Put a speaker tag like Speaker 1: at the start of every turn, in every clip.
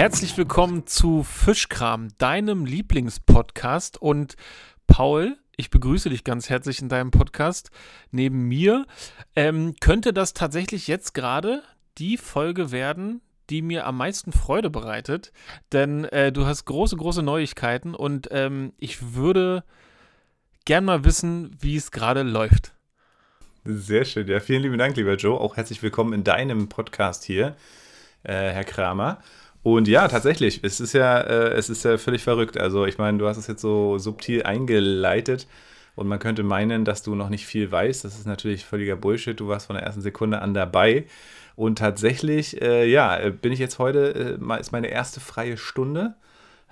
Speaker 1: Herzlich willkommen zu Fischkram, deinem Lieblingspodcast. Und Paul, ich begrüße dich ganz herzlich in deinem Podcast. Neben mir ähm, könnte das tatsächlich jetzt gerade die Folge werden, die mir am meisten Freude bereitet. Denn äh, du hast große, große Neuigkeiten und ähm, ich würde gern mal wissen, wie es gerade läuft.
Speaker 2: Sehr schön. Ja, vielen lieben Dank, lieber Joe. Auch herzlich willkommen in deinem Podcast hier, äh, Herr Kramer. Und ja, tatsächlich, es ist ja, äh, es ist ja völlig verrückt. Also, ich meine, du hast es jetzt so subtil eingeleitet und man könnte meinen, dass du noch nicht viel weißt. Das ist natürlich völliger Bullshit. Du warst von der ersten Sekunde an dabei. Und tatsächlich, äh, ja, bin ich jetzt heute, äh, ist meine erste freie Stunde.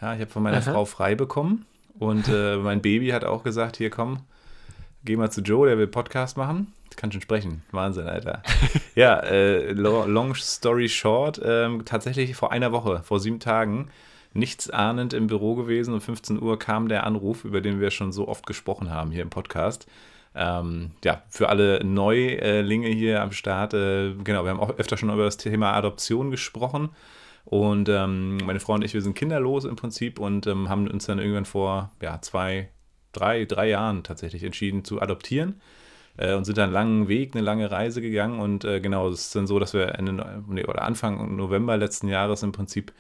Speaker 2: Ja, ich habe von meiner Aha. Frau frei bekommen. Und äh, mein Baby hat auch gesagt: Hier komm, geh mal zu Joe, der will Podcast machen kann schon sprechen. Wahnsinn, Alter. ja, äh, long story short, ähm, tatsächlich vor einer Woche, vor sieben Tagen, nichts ahnend im Büro gewesen. Um 15 Uhr kam der Anruf, über den wir schon so oft gesprochen haben hier im Podcast. Ähm, ja, für alle Neulinge hier am Start, äh, genau, wir haben auch öfter schon über das Thema Adoption gesprochen. Und ähm, meine Frau und ich, wir sind kinderlos im Prinzip und ähm, haben uns dann irgendwann vor ja, zwei, drei, drei Jahren tatsächlich entschieden zu adoptieren äh, und sind dann einen langen Weg, eine lange Reise gegangen. Und äh, genau, es ist dann so, dass wir Ende nee, oder Anfang November letzten Jahres im Prinzip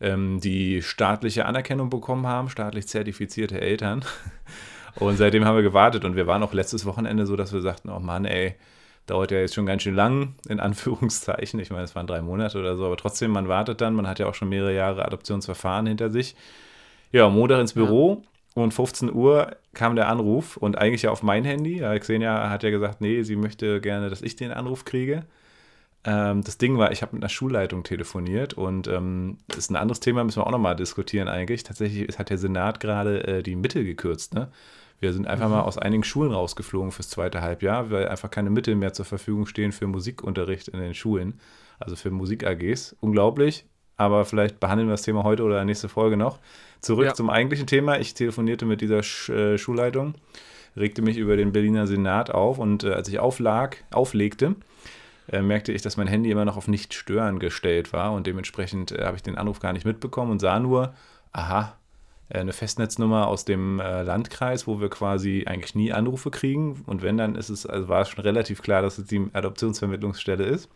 Speaker 2: ähm, die staatliche Anerkennung bekommen haben, staatlich zertifizierte Eltern. Und seitdem haben wir gewartet und wir waren auch letztes Wochenende so, dass wir sagten, oh Mann, ey, dauert ja jetzt schon ganz schön lang, in Anführungszeichen. Ich meine, es waren drei Monate oder so, aber trotzdem, man wartet dann, man hat ja auch schon mehrere Jahre Adoptionsverfahren hinter sich. Ja, Montag ins Büro, ja. Und 15 Uhr kam der Anruf und eigentlich ja auf mein Handy. Xenia hat ja gesagt, nee, sie möchte gerne, dass ich den Anruf kriege. Ähm, das Ding war, ich habe mit einer Schulleitung telefoniert und ähm, das ist ein anderes Thema, müssen wir auch nochmal diskutieren eigentlich. Tatsächlich hat der Senat gerade äh, die Mittel gekürzt. Ne? Wir sind einfach mhm. mal aus einigen Schulen rausgeflogen fürs zweite Halbjahr, weil einfach keine Mittel mehr zur Verfügung stehen für Musikunterricht in den Schulen, also für Musik-AGs. Unglaublich, aber vielleicht behandeln wir das Thema heute oder nächste Folge noch. Zurück ja. zum eigentlichen Thema. Ich telefonierte mit dieser Sch äh, Schulleitung, regte mich über den Berliner Senat auf und äh, als ich auflag, auflegte, äh, merkte ich, dass mein Handy immer noch auf Nicht stören gestellt war und dementsprechend äh, habe ich den Anruf gar nicht mitbekommen und sah nur, aha, äh, eine Festnetznummer aus dem Landkreis, wo wir quasi eigentlich nie Anrufe kriegen und wenn dann ist es, also war es schon relativ klar, dass es die Adoptionsvermittlungsstelle ist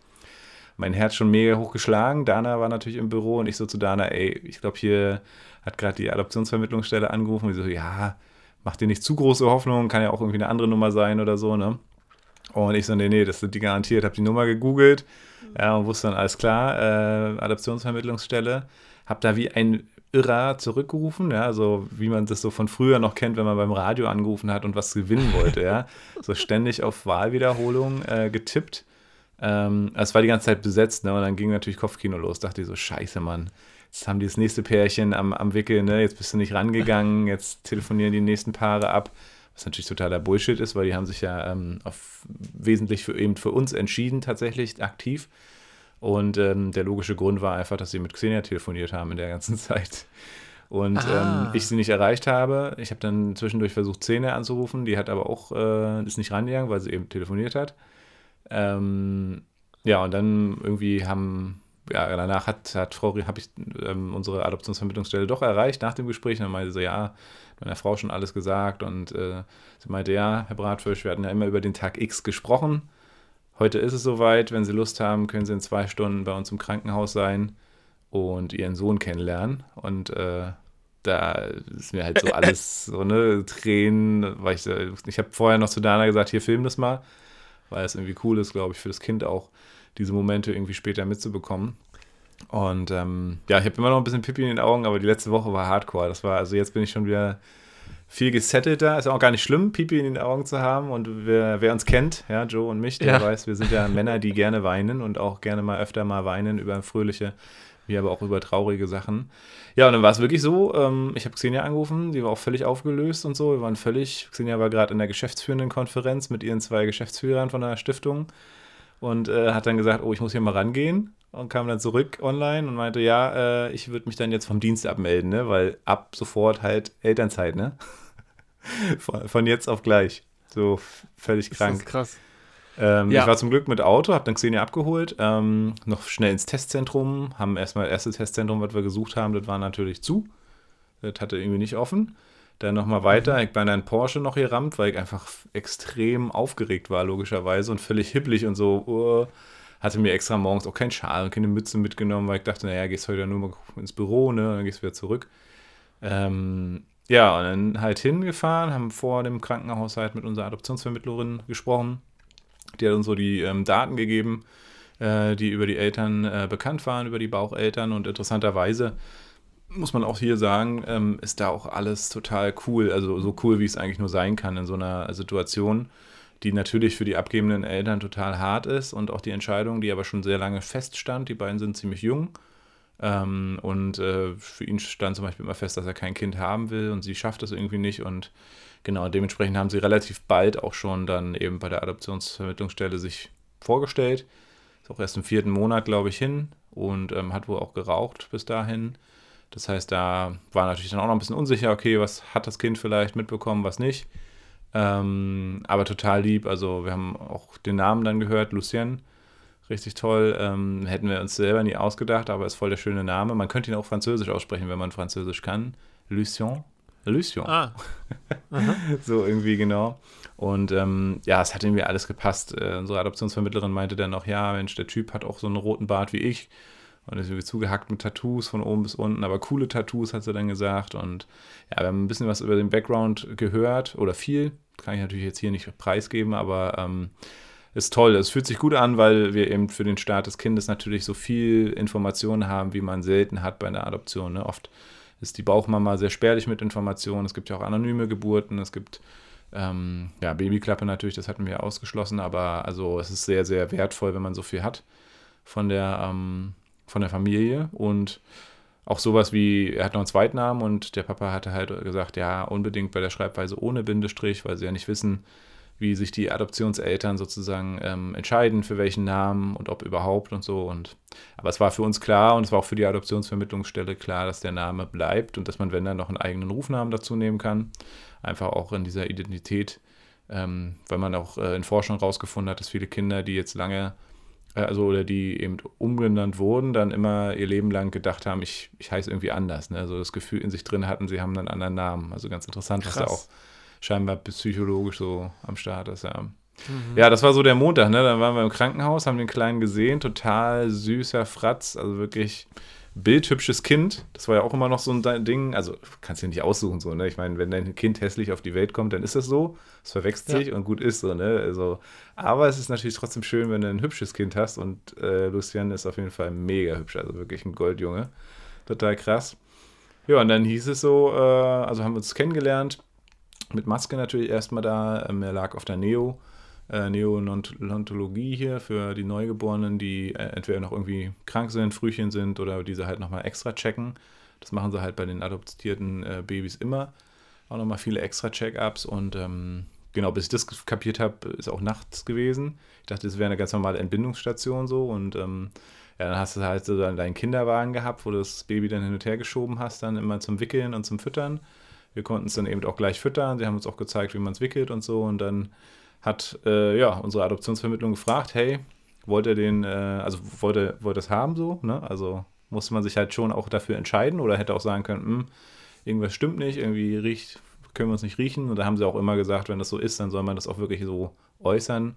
Speaker 2: mein Herz schon mega hochgeschlagen. Dana war natürlich im Büro und ich so zu Dana, ey, ich glaube, hier hat gerade die Adoptionsvermittlungsstelle angerufen. Und ich so, ja, mach dir nicht zu große Hoffnung, kann ja auch irgendwie eine andere Nummer sein oder so, ne? Und ich so, nee, nee, das sind die garantiert. Hab die Nummer gegoogelt ja, und wusste dann, alles klar, äh, Adoptionsvermittlungsstelle. Hab da wie ein Irrer zurückgerufen, ja, so wie man das so von früher noch kennt, wenn man beim Radio angerufen hat und was gewinnen wollte, ja. So ständig auf Wahlwiederholung äh, getippt ähm, es war die ganze Zeit besetzt, ne? Und dann ging natürlich Kopfkino los. Dachte ich so, scheiße, Mann. Jetzt haben die das nächste Pärchen am, am Wickel, ne? Jetzt bist du nicht rangegangen, jetzt telefonieren die nächsten Paare ab. Was natürlich totaler Bullshit ist, weil die haben sich ja ähm, auf, wesentlich für, eben für uns entschieden, tatsächlich aktiv. Und ähm, der logische Grund war einfach, dass sie mit Xenia telefoniert haben in der ganzen Zeit. Und ähm, ich sie nicht erreicht habe. Ich habe dann zwischendurch versucht, Xenia anzurufen. Die hat aber auch, äh, ist nicht rangegangen, weil sie eben telefoniert hat. Ähm, ja, und dann irgendwie haben, ja, danach hat, hat Frau, habe ich ähm, unsere Adoptionsvermittlungsstelle doch erreicht nach dem Gespräch. Und dann meinte sie so, ja, meiner Frau schon alles gesagt. Und äh, sie meinte, ja, Herr Bratfisch, wir hatten ja immer über den Tag X gesprochen. Heute ist es soweit. Wenn Sie Lust haben, können Sie in zwei Stunden bei uns im Krankenhaus sein und Ihren Sohn kennenlernen. Und äh, da ist mir halt so alles so, ne, Tränen, weil ich, ich habe vorher noch zu Dana gesagt, hier film das mal weil es irgendwie cool ist, glaube ich, für das Kind auch, diese Momente irgendwie später mitzubekommen. Und ähm, ja, ich habe immer noch ein bisschen Pipi in den Augen, aber die letzte Woche war hardcore. Das war, also jetzt bin ich schon wieder viel gesettelter. Ist auch gar nicht schlimm, Pipi in den Augen zu haben. Und wer, wer uns kennt, ja, Joe und mich, der ja. weiß, wir sind ja Männer, die gerne weinen und auch gerne mal öfter mal weinen über fröhliche wie aber auch über traurige Sachen. Ja, und dann war es wirklich so, ähm, ich habe Xenia angerufen, die war auch völlig aufgelöst und so. Wir waren völlig, Xenia war gerade in der geschäftsführenden Konferenz mit ihren zwei Geschäftsführern von der Stiftung und äh, hat dann gesagt, oh, ich muss hier mal rangehen und kam dann zurück online und meinte, ja, äh, ich würde mich dann jetzt vom Dienst abmelden, ne? weil ab sofort halt Elternzeit, ne? von, von, jetzt auf gleich. So völlig krank.
Speaker 1: Das ist krass.
Speaker 2: Ähm, ja. Ich war zum Glück mit Auto, habe dann Xenia abgeholt, ähm, noch schnell ins Testzentrum, haben erstmal das erste Testzentrum, was wir gesucht haben, das war natürlich zu. Das hatte irgendwie nicht offen. Dann nochmal weiter, mhm. ich bin dann Porsche noch gerammt, weil ich einfach extrem aufgeregt war, logischerweise, und völlig hibbelig und so. Uh, hatte mir extra morgens auch keinen Schal und keine Mütze mitgenommen, weil ich dachte, naja, gehst heute nur mal ins Büro, ne, dann gehst du wieder zurück. Ähm, ja, und dann halt hingefahren, haben vor dem Krankenhaus halt mit unserer Adoptionsvermittlerin gesprochen. Die hat uns so die ähm, Daten gegeben, äh, die über die Eltern äh, bekannt waren, über die Baucheltern. Und interessanterweise muss man auch hier sagen, ähm, ist da auch alles total cool. Also so cool, wie es eigentlich nur sein kann in so einer Situation die natürlich für die abgebenden Eltern total hart ist und auch die Entscheidung, die aber schon sehr lange feststand. Die beiden sind ziemlich jung. Ähm, und äh, für ihn stand zum Beispiel immer fest, dass er kein Kind haben will und sie schafft das irgendwie nicht. Und genau, dementsprechend haben sie relativ bald auch schon dann eben bei der Adoptionsvermittlungsstelle sich vorgestellt. Ist auch erst im vierten Monat, glaube ich, hin und ähm, hat wohl auch geraucht bis dahin. Das heißt, da war natürlich dann auch noch ein bisschen unsicher, okay, was hat das Kind vielleicht mitbekommen, was nicht. Ähm, aber total lieb. Also wir haben auch den Namen dann gehört, Lucien. Richtig toll. Ähm, hätten wir uns selber nie ausgedacht, aber ist voll der schöne Name. Man könnte ihn auch französisch aussprechen, wenn man Französisch kann. Lucien. Lucien. Ah. so irgendwie genau. Und ähm, ja, es hat irgendwie alles gepasst. Äh, unsere Adoptionsvermittlerin meinte dann noch, ja, Mensch, der Typ hat auch so einen roten Bart wie ich. Und ist irgendwie zugehackt mit Tattoos von oben bis unten, aber coole Tattoos, hat sie dann gesagt. Und ja, wir haben ein bisschen was über den Background gehört oder viel. Kann ich natürlich jetzt hier nicht preisgeben, aber ähm, ist toll. Es fühlt sich gut an, weil wir eben für den Start des Kindes natürlich so viel Informationen haben, wie man selten hat bei einer Adoption. Ne? Oft ist die Bauchmama sehr spärlich mit Informationen. Es gibt ja auch anonyme Geburten, es gibt ähm, ja, Babyklappe natürlich, das hatten wir ausgeschlossen, aber also es ist sehr, sehr wertvoll, wenn man so viel hat von der, ähm, von der Familie und auch sowas wie, er hat noch einen Zweitnamen und der Papa hatte halt gesagt, ja, unbedingt bei der Schreibweise ohne Bindestrich, weil sie ja nicht wissen, wie sich die Adoptionseltern sozusagen ähm, entscheiden, für welchen Namen und ob überhaupt und so. Und, aber es war für uns klar und es war auch für die Adoptionsvermittlungsstelle klar, dass der Name bleibt und dass man, wenn dann noch einen eigenen Rufnamen dazu nehmen kann, einfach auch in dieser Identität, ähm, weil man auch äh, in Forschung herausgefunden hat, dass viele Kinder, die jetzt lange äh, also oder die eben umgenannt wurden, dann immer ihr Leben lang gedacht haben, ich, ich heiße irgendwie anders. Ne? Also das Gefühl in sich drin hatten, sie haben einen anderen Namen. Also ganz interessant, Krass. was da auch scheinbar psychologisch so am Start ist, ja. Mhm. Ja, das war so der Montag, ne? Dann waren wir im Krankenhaus, haben den Kleinen gesehen, total süßer Fratz, also wirklich bildhübsches Kind. Das war ja auch immer noch so ein Ding. Also kannst du nicht aussuchen, so, ne? Ich meine, wenn dein Kind hässlich auf die Welt kommt, dann ist das so. Es verwechselt sich ja. und gut ist so, ne? Also, aber es ist natürlich trotzdem schön, wenn du ein hübsches Kind hast und äh, Lucian ist auf jeden Fall mega hübsch, also wirklich ein Goldjunge. Total krass. Ja, und dann hieß es so, äh, also haben wir uns kennengelernt, mit Maske natürlich erstmal da. Ähm, er lag auf der Neo äh, Neonontologie hier für die Neugeborenen, die äh, entweder noch irgendwie krank sind, Frühchen sind oder diese halt nochmal extra checken. Das machen sie halt bei den adoptierten äh, Babys immer. Auch nochmal viele extra Check-ups und ähm, genau, bis ich das kapiert habe, ist auch nachts gewesen. Ich dachte, das wäre eine ganz normale Entbindungsstation so und ähm, ja, dann hast du halt so deinen Kinderwagen gehabt, wo du das Baby dann hin und her geschoben hast, dann immer zum Wickeln und zum Füttern. Wir konnten es dann eben auch gleich füttern. Sie haben uns auch gezeigt, wie man es wickelt und so. Und dann hat äh, ja, unsere Adoptionsvermittlung gefragt, hey, wollt ihr den, äh, also wollt ihr, wollt ihr das haben so? Ne? Also musste man sich halt schon auch dafür entscheiden oder hätte auch sagen können, hm, irgendwas stimmt nicht, irgendwie riecht, können wir uns nicht riechen. Und da haben sie auch immer gesagt, wenn das so ist, dann soll man das auch wirklich so äußern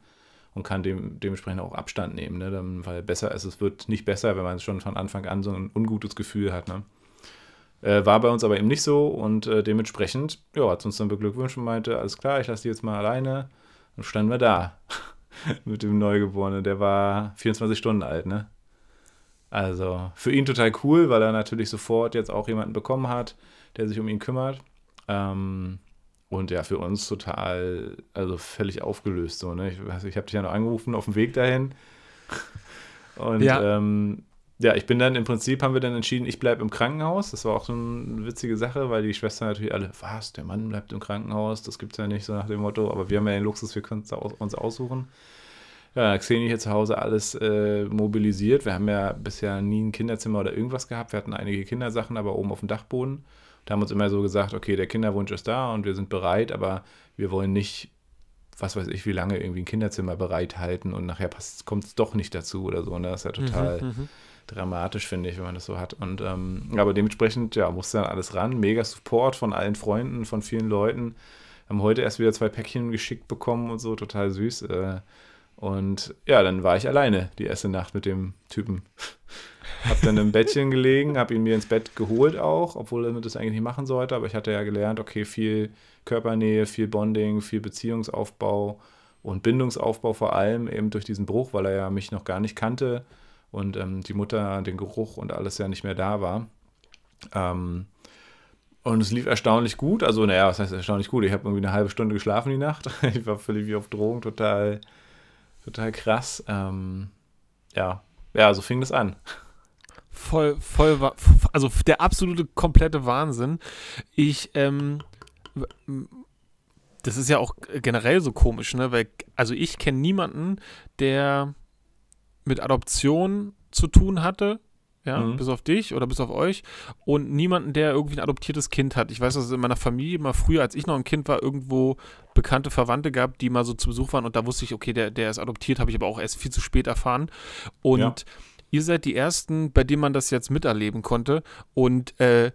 Speaker 2: und kann dem, dementsprechend auch Abstand nehmen, ne? Dann, weil besser ist, es wird nicht besser, wenn man schon von Anfang an so ein ungutes Gefühl hat. Ne? Äh, war bei uns aber eben nicht so und äh, dementsprechend ja, hat uns dann beglückwünscht und meinte, alles klar, ich lasse die jetzt mal alleine. Dann standen wir da mit dem Neugeborenen. Der war 24 Stunden alt, ne? Also für ihn total cool, weil er natürlich sofort jetzt auch jemanden bekommen hat, der sich um ihn kümmert. Ähm, und ja, für uns total, also völlig aufgelöst. So, ne? Ich, also ich habe dich ja noch angerufen auf dem Weg dahin. Und ja. ähm, ja, ich bin dann im Prinzip, haben wir dann entschieden, ich bleibe im Krankenhaus. Das war auch so eine witzige Sache, weil die Schwestern natürlich alle, was, der Mann bleibt im Krankenhaus, das gibt es ja nicht, so nach dem Motto. Aber wir haben ja den Luxus, wir können uns aussuchen. Ja, Xeni hier zu Hause alles äh, mobilisiert. Wir haben ja bisher nie ein Kinderzimmer oder irgendwas gehabt. Wir hatten einige Kindersachen, aber oben auf dem Dachboden. Da haben uns immer so gesagt, okay, der Kinderwunsch ist da und wir sind bereit, aber wir wollen nicht was weiß ich, wie lange irgendwie ein Kinderzimmer bereithalten und nachher kommt es doch nicht dazu oder so. Ne? Das ist ja total mhm, mhm, dramatisch, finde ich, wenn man das so hat. Und ähm, aber dementsprechend, ja, musste dann alles ran. Mega Support von allen Freunden, von vielen Leuten. Haben heute erst wieder zwei Päckchen geschickt bekommen und so, total süß. Äh, und ja, dann war ich alleine die erste Nacht mit dem Typen. hab dann im Bettchen gelegen, hab ihn mir ins Bett geholt auch, obwohl er das eigentlich nicht machen sollte. Aber ich hatte ja gelernt, okay, viel Körpernähe, viel Bonding, viel Beziehungsaufbau und Bindungsaufbau vor allem eben durch diesen Bruch, weil er ja mich noch gar nicht kannte und ähm, die Mutter, den Geruch und alles ja nicht mehr da war. Ähm, und es lief erstaunlich gut. Also, naja, was heißt erstaunlich gut? Ich habe irgendwie eine halbe Stunde geschlafen die Nacht. ich war völlig wie auf Drogen, total, total krass. Ähm, ja, ja, so fing das an.
Speaker 1: Voll, voll, also der absolute komplette Wahnsinn. Ich, ähm, das ist ja auch generell so komisch, ne? Weil, also ich kenne niemanden, der mit Adoption zu tun hatte, ja, mhm. bis auf dich oder bis auf euch und niemanden, der irgendwie ein adoptiertes Kind hat. Ich weiß, dass es in meiner Familie mal früher, als ich noch ein Kind war, irgendwo bekannte Verwandte gab, die mal so zu Besuch waren und da wusste ich, okay, der, der ist adoptiert, habe ich aber auch erst viel zu spät erfahren. Und ja. ihr seid die Ersten, bei denen man das jetzt miterleben konnte und äh,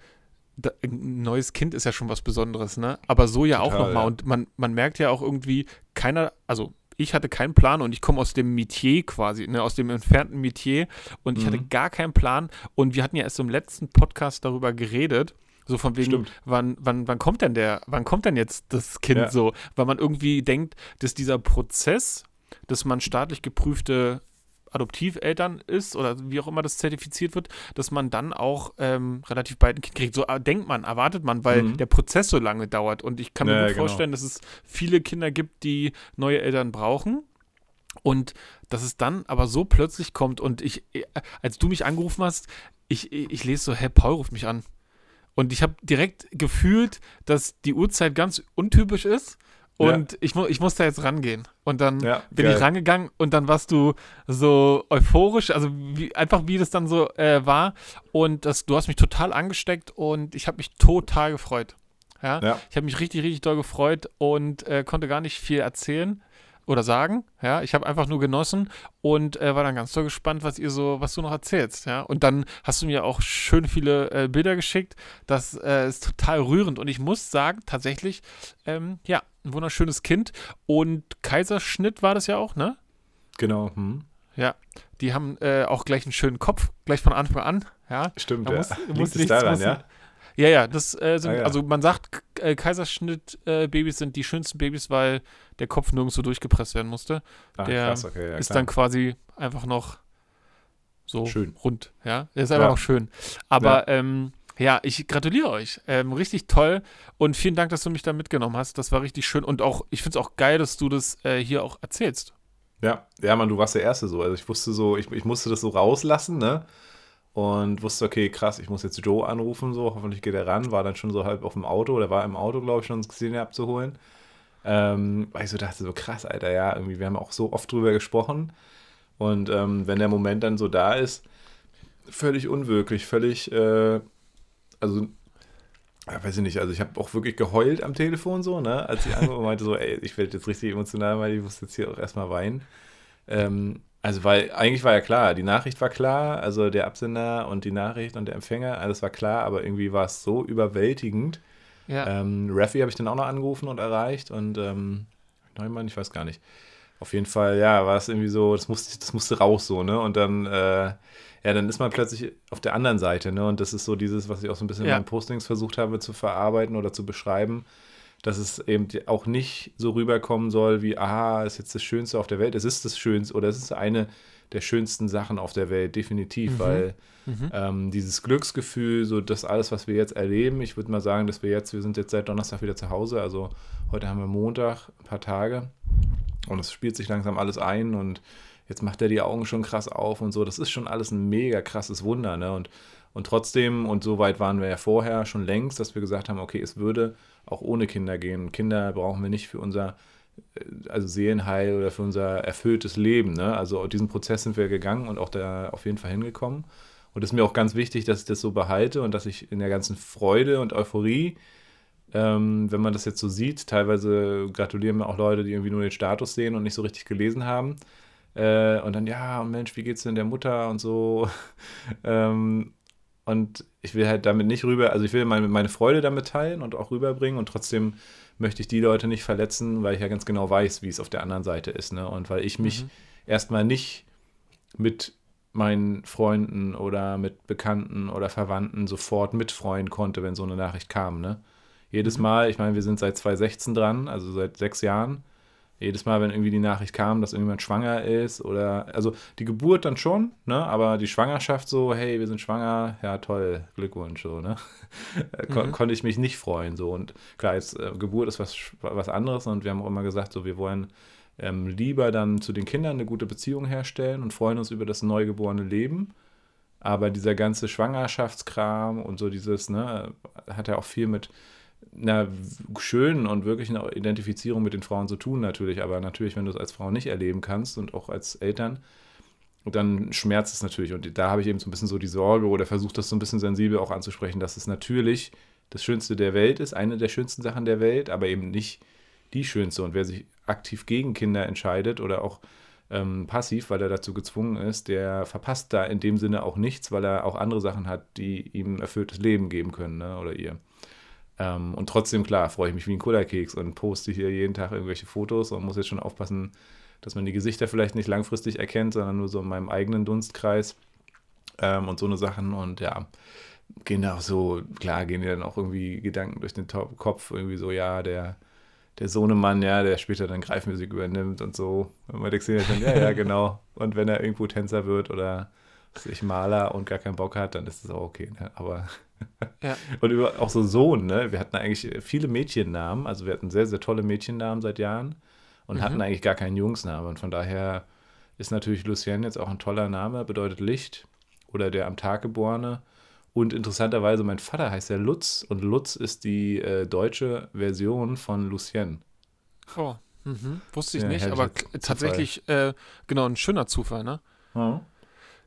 Speaker 1: ein neues Kind ist ja schon was Besonderes, ne? Aber so ja Total, auch nochmal. Ja. Und man, man merkt ja auch irgendwie, keiner, also ich hatte keinen Plan und ich komme aus dem Metier quasi, ne, aus dem entfernten Metier und ich mhm. hatte gar keinen Plan und wir hatten ja erst im letzten Podcast darüber geredet, so von wegen, wann, wann, wann kommt denn der, wann kommt denn jetzt das Kind ja. so? Weil man irgendwie denkt, dass dieser Prozess, dass man staatlich geprüfte Adoptiveltern ist oder wie auch immer das zertifiziert wird, dass man dann auch ähm, relativ bald ein Kind kriegt. So äh, denkt man, erwartet man, weil mhm. der Prozess so lange dauert. Und ich kann mir ja, gut genau. vorstellen, dass es viele Kinder gibt, die neue Eltern brauchen. Und dass es dann aber so plötzlich kommt und ich, äh, als du mich angerufen hast, ich, ich lese so, hä, Paul ruft mich an. Und ich habe direkt gefühlt, dass die Uhrzeit ganz untypisch ist und ja. ich, mu ich musste jetzt rangehen. Und dann ja, bin geil. ich rangegangen und dann warst du so euphorisch, also wie, einfach wie das dann so äh, war. Und das, du hast mich total angesteckt und ich habe mich total gefreut. Ja? ja. Ich habe mich richtig, richtig doll gefreut und äh, konnte gar nicht viel erzählen oder sagen. Ja, ich habe einfach nur genossen und äh, war dann ganz so gespannt, was ihr so, was du noch erzählst. Ja, und dann hast du mir auch schön viele äh, Bilder geschickt. Das äh, ist total rührend und ich muss sagen, tatsächlich, ähm, ja, ein wunderschönes Kind und Kaiserschnitt war das ja auch, ne?
Speaker 2: Genau. Hm.
Speaker 1: Ja, die haben äh, auch gleich einen schönen Kopf, gleich von Anfang an. Ja,
Speaker 2: stimmt. Da ja. muss, muss nichts, daran, muss, ja?
Speaker 1: Ja, ja, das äh, sind, ah, ja. also man sagt, äh, Kaiserschnitt-Babys äh, sind die schönsten Babys, weil der Kopf nirgendwo durchgepresst werden musste. Ach, der krass, okay, ja, ist dann quasi einfach noch so schön. rund, ja. Der ist einfach noch schön. Aber. Ähm, ja, ich gratuliere euch. Ähm, richtig toll und vielen Dank, dass du mich da mitgenommen hast. Das war richtig schön und auch, ich finde es auch geil, dass du das äh, hier auch erzählst.
Speaker 2: Ja, ja, Mann, du warst der Erste so. Also ich wusste so, ich, ich musste das so rauslassen, ne? und wusste, okay, krass, ich muss jetzt Joe anrufen, so, hoffentlich geht er ran, war dann schon so halb auf dem Auto, der war im Auto, glaube ich, schon, um Xenia abzuholen. Ähm, weil ich so dachte, so krass, Alter, ja, irgendwie, wir haben auch so oft drüber gesprochen. Und ähm, wenn der Moment dann so da ist, völlig unwirklich, völlig, äh, also, ja, weiß ich nicht, also ich habe auch wirklich geheult am Telefon so, ne, als ich angerufen meinte, so, ey, ich werde jetzt richtig emotional, weil ich muss jetzt hier auch erstmal weinen. Ähm, also, weil eigentlich war ja klar, die Nachricht war klar, also der Absender und die Nachricht und der Empfänger, alles war klar, aber irgendwie war es so überwältigend. Ja. Ähm, Raffi habe ich dann auch noch angerufen und erreicht und ähm, Neumann, ich weiß gar nicht. Auf jeden Fall, ja, war es irgendwie so, das musste, das musste raus so, ne? Und dann, äh, ja, dann ist man plötzlich auf der anderen Seite, ne? Und das ist so dieses, was ich auch so ein bisschen ja. in meinen Postings versucht habe zu verarbeiten oder zu beschreiben dass es eben auch nicht so rüberkommen soll wie, aha, ist jetzt das Schönste auf der Welt. Es ist das Schönste oder es ist eine der schönsten Sachen auf der Welt, definitiv, mhm. weil mhm. Ähm, dieses Glücksgefühl, so das alles, was wir jetzt erleben, ich würde mal sagen, dass wir jetzt, wir sind jetzt seit Donnerstag wieder zu Hause, also heute haben wir Montag, ein paar Tage und es spielt sich langsam alles ein und jetzt macht er die Augen schon krass auf und so, das ist schon alles ein mega krasses Wunder, ne, und und trotzdem, und so weit waren wir ja vorher schon längst, dass wir gesagt haben, okay, es würde auch ohne Kinder gehen. Kinder brauchen wir nicht für unser äh, also Seelenheil oder für unser erfülltes Leben. Ne? Also diesen Prozess sind wir gegangen und auch da auf jeden Fall hingekommen. Und es ist mir auch ganz wichtig, dass ich das so behalte und dass ich in der ganzen Freude und Euphorie Ähm, wenn man das jetzt so sieht, teilweise gratulieren mir auch Leute, die irgendwie nur den Status sehen und nicht so richtig gelesen haben. Äh, und dann, ja, und Mensch, wie geht's denn der Mutter und so. ähm, und ich will halt damit nicht rüber, also ich will meine, meine Freude damit teilen und auch rüberbringen und trotzdem möchte ich die Leute nicht verletzen, weil ich ja ganz genau weiß, wie es auf der anderen Seite ist. Ne? Und weil ich mich mhm. erstmal nicht mit meinen Freunden oder mit Bekannten oder Verwandten sofort mitfreuen konnte, wenn so eine Nachricht kam. Ne? Jedes mhm. Mal, ich meine, wir sind seit 2016 dran, also seit sechs Jahren jedes Mal, wenn irgendwie die Nachricht kam, dass irgendjemand schwanger ist oder, also die Geburt dann schon, ne, aber die Schwangerschaft so, hey, wir sind schwanger, ja toll, Glückwunsch, so, ne, Kon mhm. konnte ich mich nicht freuen, so. Und klar, jetzt, äh, Geburt ist was, was anderes und wir haben auch immer gesagt, so, wir wollen ähm, lieber dann zu den Kindern eine gute Beziehung herstellen und freuen uns über das neugeborene Leben, aber dieser ganze Schwangerschaftskram und so dieses, ne, hat ja auch viel mit einer schönen und wirklichen Identifizierung mit den Frauen zu tun, natürlich. Aber natürlich, wenn du es als Frau nicht erleben kannst und auch als Eltern, dann schmerzt es natürlich. Und da habe ich eben so ein bisschen so die Sorge oder versuche das so ein bisschen sensibel auch anzusprechen, dass es natürlich das Schönste der Welt ist, eine der schönsten Sachen der Welt, aber eben nicht die schönste. Und wer sich aktiv gegen Kinder entscheidet oder auch ähm, passiv, weil er dazu gezwungen ist, der verpasst da in dem Sinne auch nichts, weil er auch andere Sachen hat, die ihm erfülltes Leben geben können ne? oder ihr. Ähm, und trotzdem, klar, freue ich mich wie ein Cola-Keks und poste hier jeden Tag irgendwelche Fotos und muss jetzt schon aufpassen, dass man die Gesichter vielleicht nicht langfristig erkennt, sondern nur so in meinem eigenen Dunstkreis ähm, und so eine Sachen. Und ja, gehen da auch so, klar, gehen dir dann auch irgendwie Gedanken durch den Kopf, irgendwie so, ja, der, der Sohnemann, ja, der später dann Greifmusik übernimmt und so. Und man denkt sich dann, ja, ja, genau. Und wenn er irgendwo Tänzer wird oder sich Maler und gar keinen Bock hat, dann ist das auch okay. Ne? Aber ja. Und über, auch so Sohn, ne? Wir hatten eigentlich viele Mädchennamen, also wir hatten sehr, sehr tolle Mädchennamen seit Jahren und mhm. hatten eigentlich gar keinen Jungsnamen. Und von daher ist natürlich Lucien jetzt auch ein toller Name, bedeutet Licht oder der am Tag geborene. Und interessanterweise, mein Vater heißt ja Lutz und Lutz ist die äh, deutsche Version von Lucien.
Speaker 1: Oh, mhm. wusste ich ja, nicht, aber tatsächlich, äh, genau, ein schöner Zufall, ne? Mhm.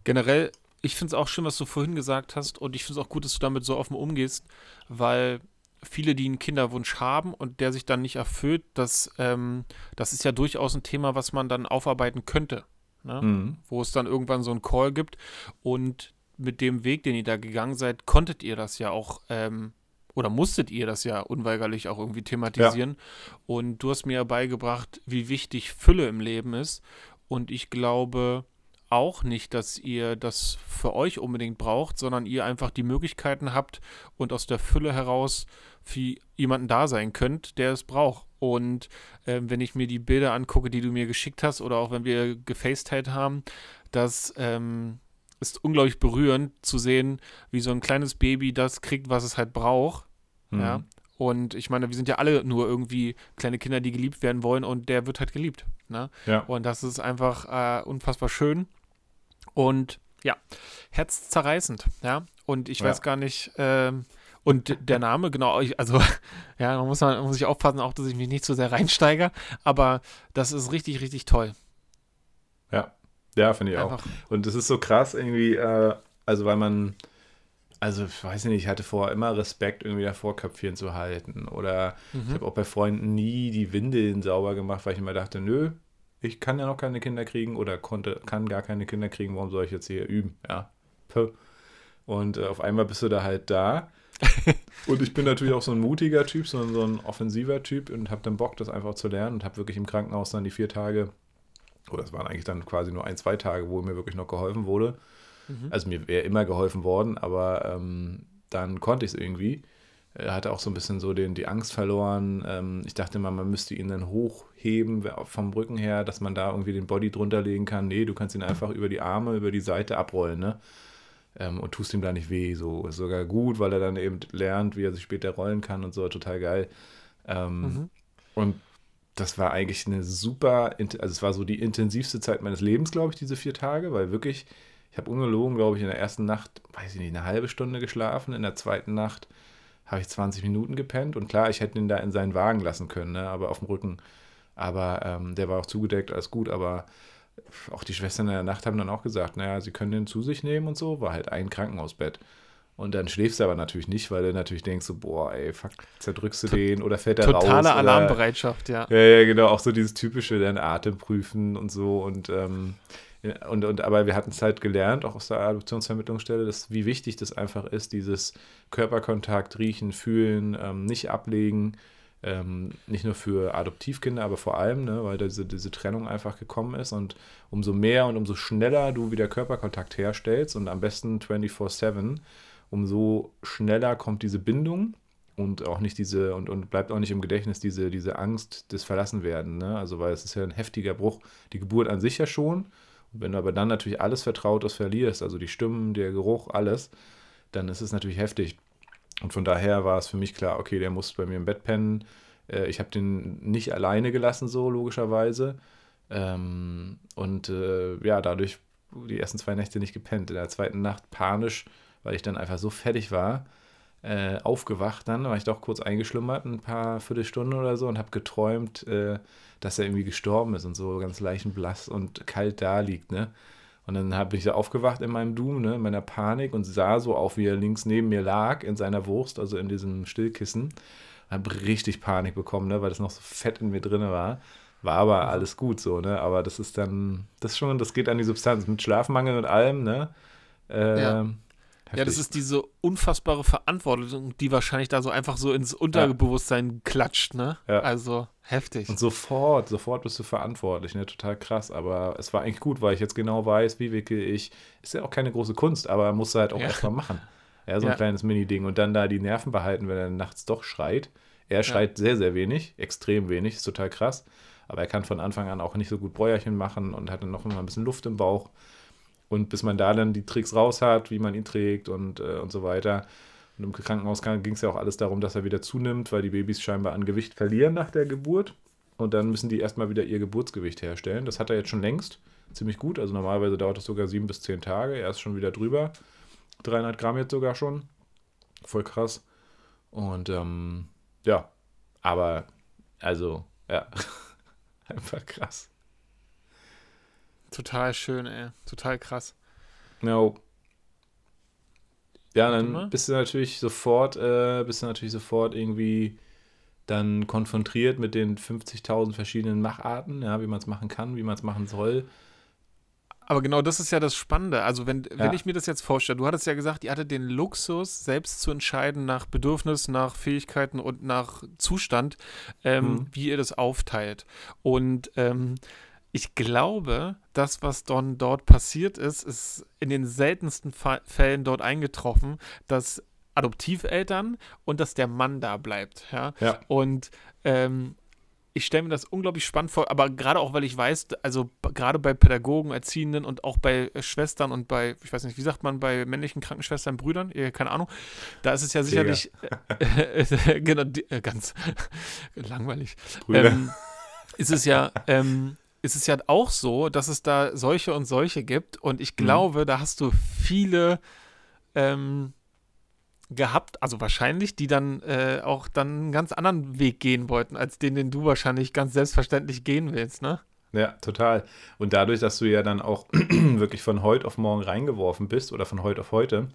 Speaker 1: Generell ich finde es auch schön, was du vorhin gesagt hast und ich finde es auch gut, dass du damit so offen umgehst, weil viele, die einen Kinderwunsch haben und der sich dann nicht erfüllt, das, ähm, das ist ja durchaus ein Thema, was man dann aufarbeiten könnte. Ne? Mhm. Wo es dann irgendwann so einen Call gibt und mit dem Weg, den ihr da gegangen seid, konntet ihr das ja auch ähm, oder musstet ihr das ja unweigerlich auch irgendwie thematisieren. Ja. Und du hast mir beigebracht, wie wichtig Fülle im Leben ist. Und ich glaube, auch nicht, dass ihr das für euch unbedingt braucht, sondern ihr einfach die Möglichkeiten habt und aus der Fülle heraus für jemanden da sein könnt, der es braucht. Und äh, wenn ich mir die Bilder angucke, die du mir geschickt hast, oder auch wenn wir gefacetimed haben, das ähm, ist unglaublich berührend zu sehen, wie so ein kleines Baby das kriegt, was es halt braucht. Mhm. Ja. Und ich meine, wir sind ja alle nur irgendwie kleine Kinder, die geliebt werden wollen und der wird halt geliebt. Ne? Ja. Und das ist einfach äh, unfassbar schön. Und ja, herzzerreißend, ja. Und ich ja. weiß gar nicht, ähm, und der Name, genau, also, ja, man muss, man muss ich aufpassen, auch, dass ich mich nicht zu so sehr reinsteige, aber das ist richtig, richtig toll.
Speaker 2: Ja, ja, finde ich Einfach. auch. Und das ist so krass irgendwie, äh, also, weil man, also, ich weiß nicht, ich hatte vorher immer Respekt, irgendwie davor Köpfchen zu halten. Oder mhm. ich habe auch bei Freunden nie die Windeln sauber gemacht, weil ich immer dachte, nö, ich kann ja noch keine Kinder kriegen oder konnte, kann gar keine Kinder kriegen, warum soll ich jetzt hier üben? Ja. Und äh, auf einmal bist du da halt da. und ich bin natürlich auch so ein mutiger Typ, so, so ein offensiver Typ und habe dann Bock, das einfach zu lernen und habe wirklich im Krankenhaus dann die vier Tage, oder es waren eigentlich dann quasi nur ein, zwei Tage, wo mir wirklich noch geholfen wurde. Mhm. Also mir wäre immer geholfen worden, aber ähm, dann konnte ich es irgendwie. Er hatte auch so ein bisschen so den, die Angst verloren. Ähm, ich dachte mal, man müsste ihn dann hochheben vom Rücken her, dass man da irgendwie den Body drunter legen kann. Nee, du kannst ihn einfach über die Arme, über die Seite abrollen, ne? Ähm, und tust ihm da nicht weh. So ist sogar gut, weil er dann eben lernt, wie er sich später rollen kann und so. Total geil. Ähm, mhm. Und das war eigentlich eine super, also es war so die intensivste Zeit meines Lebens, glaube ich, diese vier Tage, weil wirklich, ich habe ungelogen, glaube ich, in der ersten Nacht, weiß ich nicht, eine halbe Stunde geschlafen, in der zweiten Nacht habe ich 20 Minuten gepennt und klar, ich hätte ihn da in seinen Wagen lassen können, ne, aber auf dem Rücken. Aber ähm, der war auch zugedeckt, alles gut, aber auch die Schwestern in der Nacht haben dann auch gesagt, naja, sie können den zu sich nehmen und so, war halt ein Krankenhausbett. Und dann schläfst du aber natürlich nicht, weil du natürlich denkst so, boah, ey, fuck, zerdrückst du den oder fällt er raus.
Speaker 1: Totale Alarmbereitschaft, ja.
Speaker 2: Ja, ja, genau, auch so dieses typische, dann Atem prüfen und so und, ähm, und, und aber wir hatten es halt gelernt, auch aus der Adoptionsvermittlungsstelle, dass, wie wichtig das einfach ist, dieses Körperkontakt, riechen, fühlen, ähm, nicht ablegen, ähm, nicht nur für Adoptivkinder, aber vor allem, ne, weil diese, diese Trennung einfach gekommen ist und umso mehr und umso schneller du wieder Körperkontakt herstellst und am besten 24-7, umso schneller kommt diese Bindung und auch nicht diese, und, und bleibt auch nicht im Gedächtnis diese, diese Angst des Verlassenwerden, ne? Also weil es ist ja ein heftiger Bruch. Die Geburt an sich ja schon. Wenn du aber dann natürlich alles Vertrautes verlierst, also die Stimmen, der Geruch, alles, dann ist es natürlich heftig. Und von daher war es für mich klar, okay, der muss bei mir im Bett pennen. Äh, ich habe den nicht alleine gelassen, so logischerweise. Ähm, und äh, ja, dadurch die ersten zwei Nächte nicht gepennt. In der zweiten Nacht panisch, weil ich dann einfach so fertig war, äh, aufgewacht dann, war ich doch kurz eingeschlummert, ein paar Viertelstunden oder so und habe geträumt, äh, dass er irgendwie gestorben ist und so ganz leichenblass und kalt da liegt, ne? Und dann habe ich so aufgewacht in meinem Doom, ne, in meiner Panik und sah so auf, wie er links neben mir lag, in seiner Wurst, also in diesem Stillkissen. Habe richtig Panik bekommen, ne, weil das noch so fett in mir drin war. War aber alles gut so, ne? Aber das ist dann, das schon, das geht an die Substanz mit Schlafmangel und allem, ne? Ähm,
Speaker 1: Ja. Ja, das
Speaker 2: heftig.
Speaker 1: ist diese unfassbare Verantwortung, die wahrscheinlich da so einfach so ins Unterbewusstsein klatscht, ne?
Speaker 2: Ja.
Speaker 1: Also heftig.
Speaker 2: Und sofort, sofort bist du verantwortlich, ne? Total krass. Aber es war eigentlich gut, weil ich jetzt genau weiß, wie wickel ich. Ist ja auch keine große Kunst, aber musst du halt auch
Speaker 1: Ja.
Speaker 2: erstmal machen. Ja, so ein
Speaker 1: Ja.
Speaker 2: kleines Mini-Ding. Und dann da die Nerven behalten, wenn er nachts doch schreit. Er schreit sehr, sehr wenig, extrem wenig, ist total krass. Aber er kann von Anfang an auch nicht so gut Bäuerchen machen und hat dann noch immer ein bisschen Luft im Bauch. Und bis man da dann die Tricks raus hat, wie man ihn trägt und, äh, und so weiter. Und im Krankenhaus ging es ja auch alles darum, dass er wieder zunimmt, weil die Babys scheinbar an Gewicht verlieren nach der Geburt. Und dann müssen die erstmal wieder ihr Geburtsgewicht herstellen. Das hat er jetzt schon längst. Ziemlich gut. Also normalerweise dauert es sogar sieben bis zehn Tage. Er ist schon wieder drüber. 300 Gramm jetzt sogar schon. Voll krass. Und ähm, ja, aber also, ja, einfach krass.
Speaker 1: Total schön, ey. Total krass.
Speaker 2: No. Ja, dann bist du natürlich sofort, äh, bist du natürlich sofort irgendwie dann konfrontiert mit den 50.000 verschiedenen Macharten, ja, wie man es machen kann, wie man es machen soll.
Speaker 1: Aber genau das ist ja das Spannende. Also, wenn, wenn
Speaker 2: Ja.
Speaker 1: ich mir das jetzt vorstelle, du hattest ja gesagt, ihr hattet den Luxus, selbst zu entscheiden nach Bedürfnis, nach Fähigkeiten und nach Zustand, ähm,
Speaker 2: Mhm.
Speaker 1: wie ihr das aufteilt. Und ähm, ich glaube, das, was dann dort passiert ist, ist in den seltensten Fa Fällen dort eingetroffen, dass Adoptiveltern und dass der Mann da bleibt. Ja.
Speaker 2: Ja.
Speaker 1: Und ähm, ich stelle mir das unglaublich spannend vor, aber gerade auch, weil ich weiß, also gerade bei Pädagogen, Erziehenden und auch bei äh, Schwestern und bei, ich weiß nicht, wie sagt man, bei männlichen Krankenschwestern, Brüdern, äh, keine Ahnung, da ist es ja sicherlich, äh, genau, die, äh, ganz langweilig.
Speaker 2: Brüder.
Speaker 1: Ähm, ist es ja, ähm, ist es ja auch so, dass es da solche und solche gibt und ich
Speaker 2: Mhm.
Speaker 1: glaube, da hast du viele ähm, gehabt, also wahrscheinlich, die dann äh, auch dann einen ganz anderen Weg gehen wollten, als den, den du wahrscheinlich ganz selbstverständlich gehen willst, ne?
Speaker 2: Ja, total. Und dadurch, dass du ja dann auch wirklich von heute auf morgen reingeworfen bist oder von heute auf heute,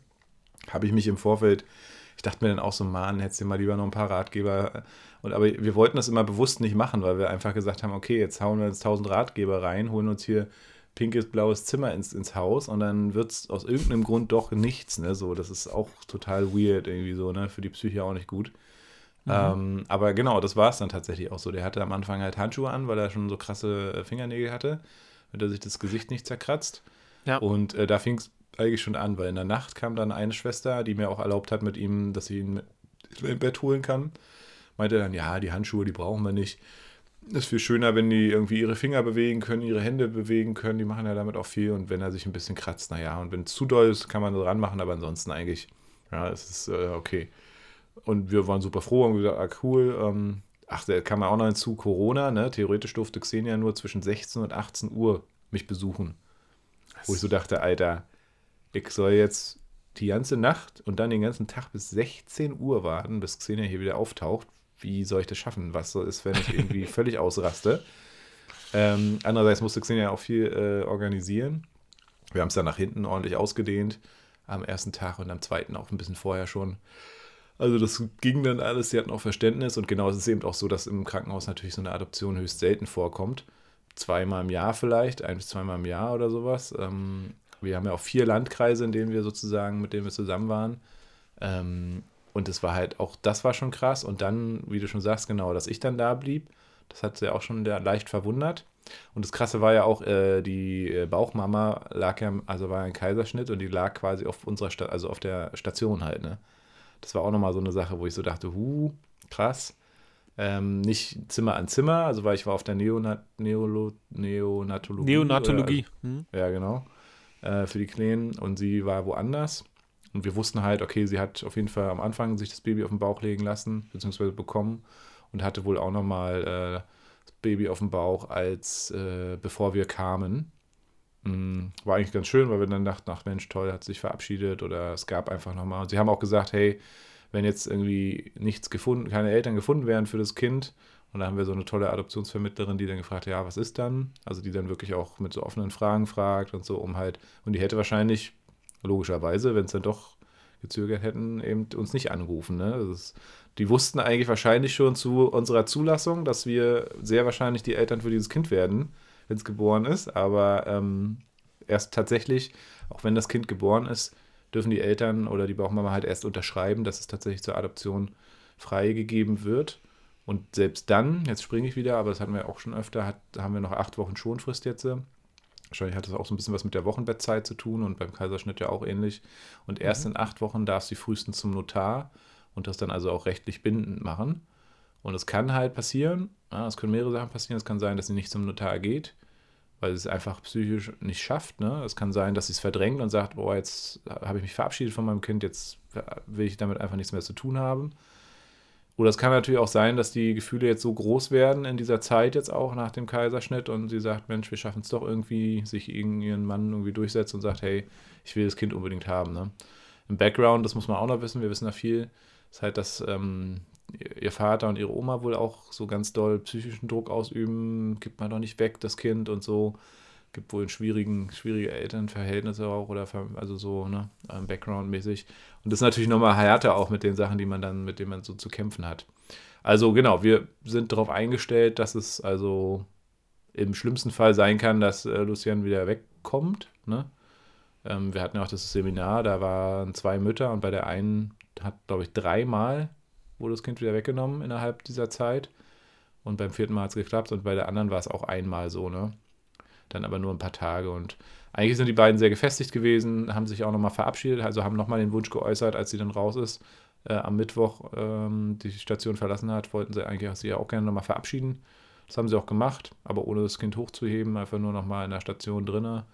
Speaker 2: habe ich mich im Vorfeld, ich dachte mir dann auch so, Mann, hättest du dir mal lieber noch ein paar Ratgeber. Und aber wir wollten das immer bewusst nicht machen, weil wir einfach gesagt haben, okay, jetzt hauen wir uns tausend Ratgeber rein, holen uns hier pinkes, blaues Zimmer ins, ins Haus und dann wird es aus irgendeinem Grund doch nichts, ne? So, das ist auch total weird irgendwie so, ne? Für die Psyche auch nicht gut. Ähm, aber genau, das war es dann tatsächlich auch so. Der hatte am Anfang halt Handschuhe an, weil er schon so krasse äh, Fingernägel hatte, damit er sich das Gesicht nicht zerkratzt.
Speaker 1: Ja.
Speaker 2: Und äh, da fing es eigentlich schon an, weil in der Nacht kam dann eine Schwester, die mir auch erlaubt hat mit ihm, dass sie ihn ins Bett holen kann. Meinte dann, ja, die Handschuhe, die brauchen wir nicht. Ist viel schöner, wenn die irgendwie ihre Finger bewegen können, ihre Hände bewegen können. Die machen ja damit auch viel. Und wenn er sich ein bisschen kratzt, naja, und wenn es zu doll ist, kann man so ranmachen, aber ansonsten eigentlich, ja, es ist äh, okay. Und wir waren super froh und gesagt, ah, cool. Ähm, ach, da kam ja auch noch hinzu, Corona, ne? Theoretisch durfte Xenia nur zwischen 16 und 18 Uhr mich besuchen. Wo ich so dachte, Alter, ich soll jetzt die ganze Nacht und dann den ganzen Tag bis 16 Uhr warten, bis Xenia hier wieder auftaucht. Wie soll ich das schaffen? Was so ist, wenn ich irgendwie völlig ausraste? Ähm, andererseits musste Xenia auch viel äh, organisieren. Wir haben es dann nach hinten ordentlich ausgedehnt. am ersten Tag und am zweiten auch ein bisschen vorher schon. Also das ging dann alles, sie hatten auch Verständnis und genau es ist eben auch so, dass im Krankenhaus natürlich so eine Adoption höchst selten vorkommt. Zweimal im Jahr vielleicht, ein bis zweimal im Jahr oder sowas. Ähm, wir haben ja auch vier Landkreise, in denen wir sozusagen, mit denen wir zusammen waren. Ähm, und es war halt auch, das war schon krass. Und dann, wie du schon sagst, genau, dass ich dann da blieb, das hat sie auch schon leicht verwundert. Und das Krasse war ja auch, äh, die äh, Bauchmama lag ja, also war ein Kaiserschnitt und die lag quasi auf unserer, Sta also auf der Station halt, ne? Das war auch nochmal so eine Sache, wo ich so dachte, hu, krass. Ähm, nicht Zimmer an Zimmer, also weil ich war auf der Neonat Neolo Neonatologie.
Speaker 1: Neonatologie.
Speaker 2: Oder, hm. Ja, genau. Äh, für die Kleinen und sie war woanders. Und wir wussten halt, okay, sie hat auf jeden Fall am Anfang sich das Baby auf den Bauch legen lassen, beziehungsweise bekommen und hatte wohl auch nochmal äh, das Baby auf dem Bauch, als äh, bevor wir kamen. Mhm. War eigentlich ganz schön, weil wir dann dachten, ach Mensch, toll, hat sich verabschiedet oder es gab einfach nochmal. Und sie haben auch gesagt, hey, wenn jetzt irgendwie nichts gefunden, keine Eltern gefunden werden für das Kind, und da haben wir so eine tolle Adoptionsvermittlerin, die dann gefragt hat, ja, was ist dann? Also die dann wirklich auch mit so offenen Fragen fragt und so, um halt, und die hätte wahrscheinlich, logischerweise, wenn es dann doch gezögert hätten, eben uns nicht angerufen. Ne? Ist, die wussten eigentlich wahrscheinlich schon zu unserer Zulassung, dass wir sehr wahrscheinlich die Eltern für dieses Kind werden wenn es geboren ist. Aber ähm, erst tatsächlich, auch wenn das Kind geboren ist, dürfen die Eltern oder die Bauchmama halt erst unterschreiben, dass es tatsächlich zur Adoption freigegeben wird. Und selbst dann, jetzt springe ich wieder, aber das hatten wir auch schon öfter, hat, haben wir noch acht Wochen Schonfrist jetzt. Wahrscheinlich hat das auch so ein bisschen was mit der Wochenbettzeit zu tun und beim Kaiserschnitt ja auch ähnlich. Und erst mhm. in acht Wochen darf sie frühestens zum Notar und das dann also auch rechtlich bindend machen. Und es kann halt passieren, es können mehrere Sachen passieren. Es kann sein, dass sie nicht zum Notar geht, weil sie es einfach psychisch nicht schafft. Ne? Es kann sein, dass sie es verdrängt und sagt, boah, jetzt habe ich mich verabschiedet von meinem Kind, jetzt will ich damit einfach nichts mehr zu tun haben. Oder es kann natürlich auch sein, dass die Gefühle jetzt so groß werden in dieser Zeit jetzt auch nach dem Kaiserschnitt und sie sagt, Mensch, wir schaffen es doch irgendwie, sich gegen ihren Mann irgendwie durchsetzt und sagt, hey, ich will das Kind unbedingt haben. Ne? Im Background, das muss man auch noch wissen, wir wissen da viel, ist halt, dass ähm, ihr Vater und ihre Oma wohl auch so ganz doll psychischen Druck ausüben, gibt man doch nicht weg, das Kind und so. Gibt wohl schwierigen, schwierige Elternverhältnisse auch oder also so, ne, ähm, Background-mäßig. Und das ist natürlich nochmal härter auch mit den Sachen, die man dann, mit denen man so zu kämpfen hat. Also genau, wir sind darauf eingestellt, dass es also im schlimmsten Fall sein kann, dass äh, Lucian wieder wegkommt. Ne? Ähm, wir hatten ja auch das Seminar, da waren zwei Mütter und bei der einen hat, glaube ich, dreimal wurde das Kind wieder weggenommen innerhalb dieser Zeit. Und beim vierten Mal hat es geklappt und bei der anderen war es auch einmal so, ne? Dann aber nur ein paar Tage. Und eigentlich sind die beiden sehr gefestigt gewesen, haben sich auch nochmal verabschiedet, also haben nochmal den Wunsch geäußert, als sie dann raus ist, äh, am Mittwoch ähm, die Station verlassen hat, wollten sie eigentlich sie auch gerne nochmal verabschieden. Das haben sie auch gemacht, aber ohne das Kind hochzuheben, einfach nur nochmal in der Station drinne.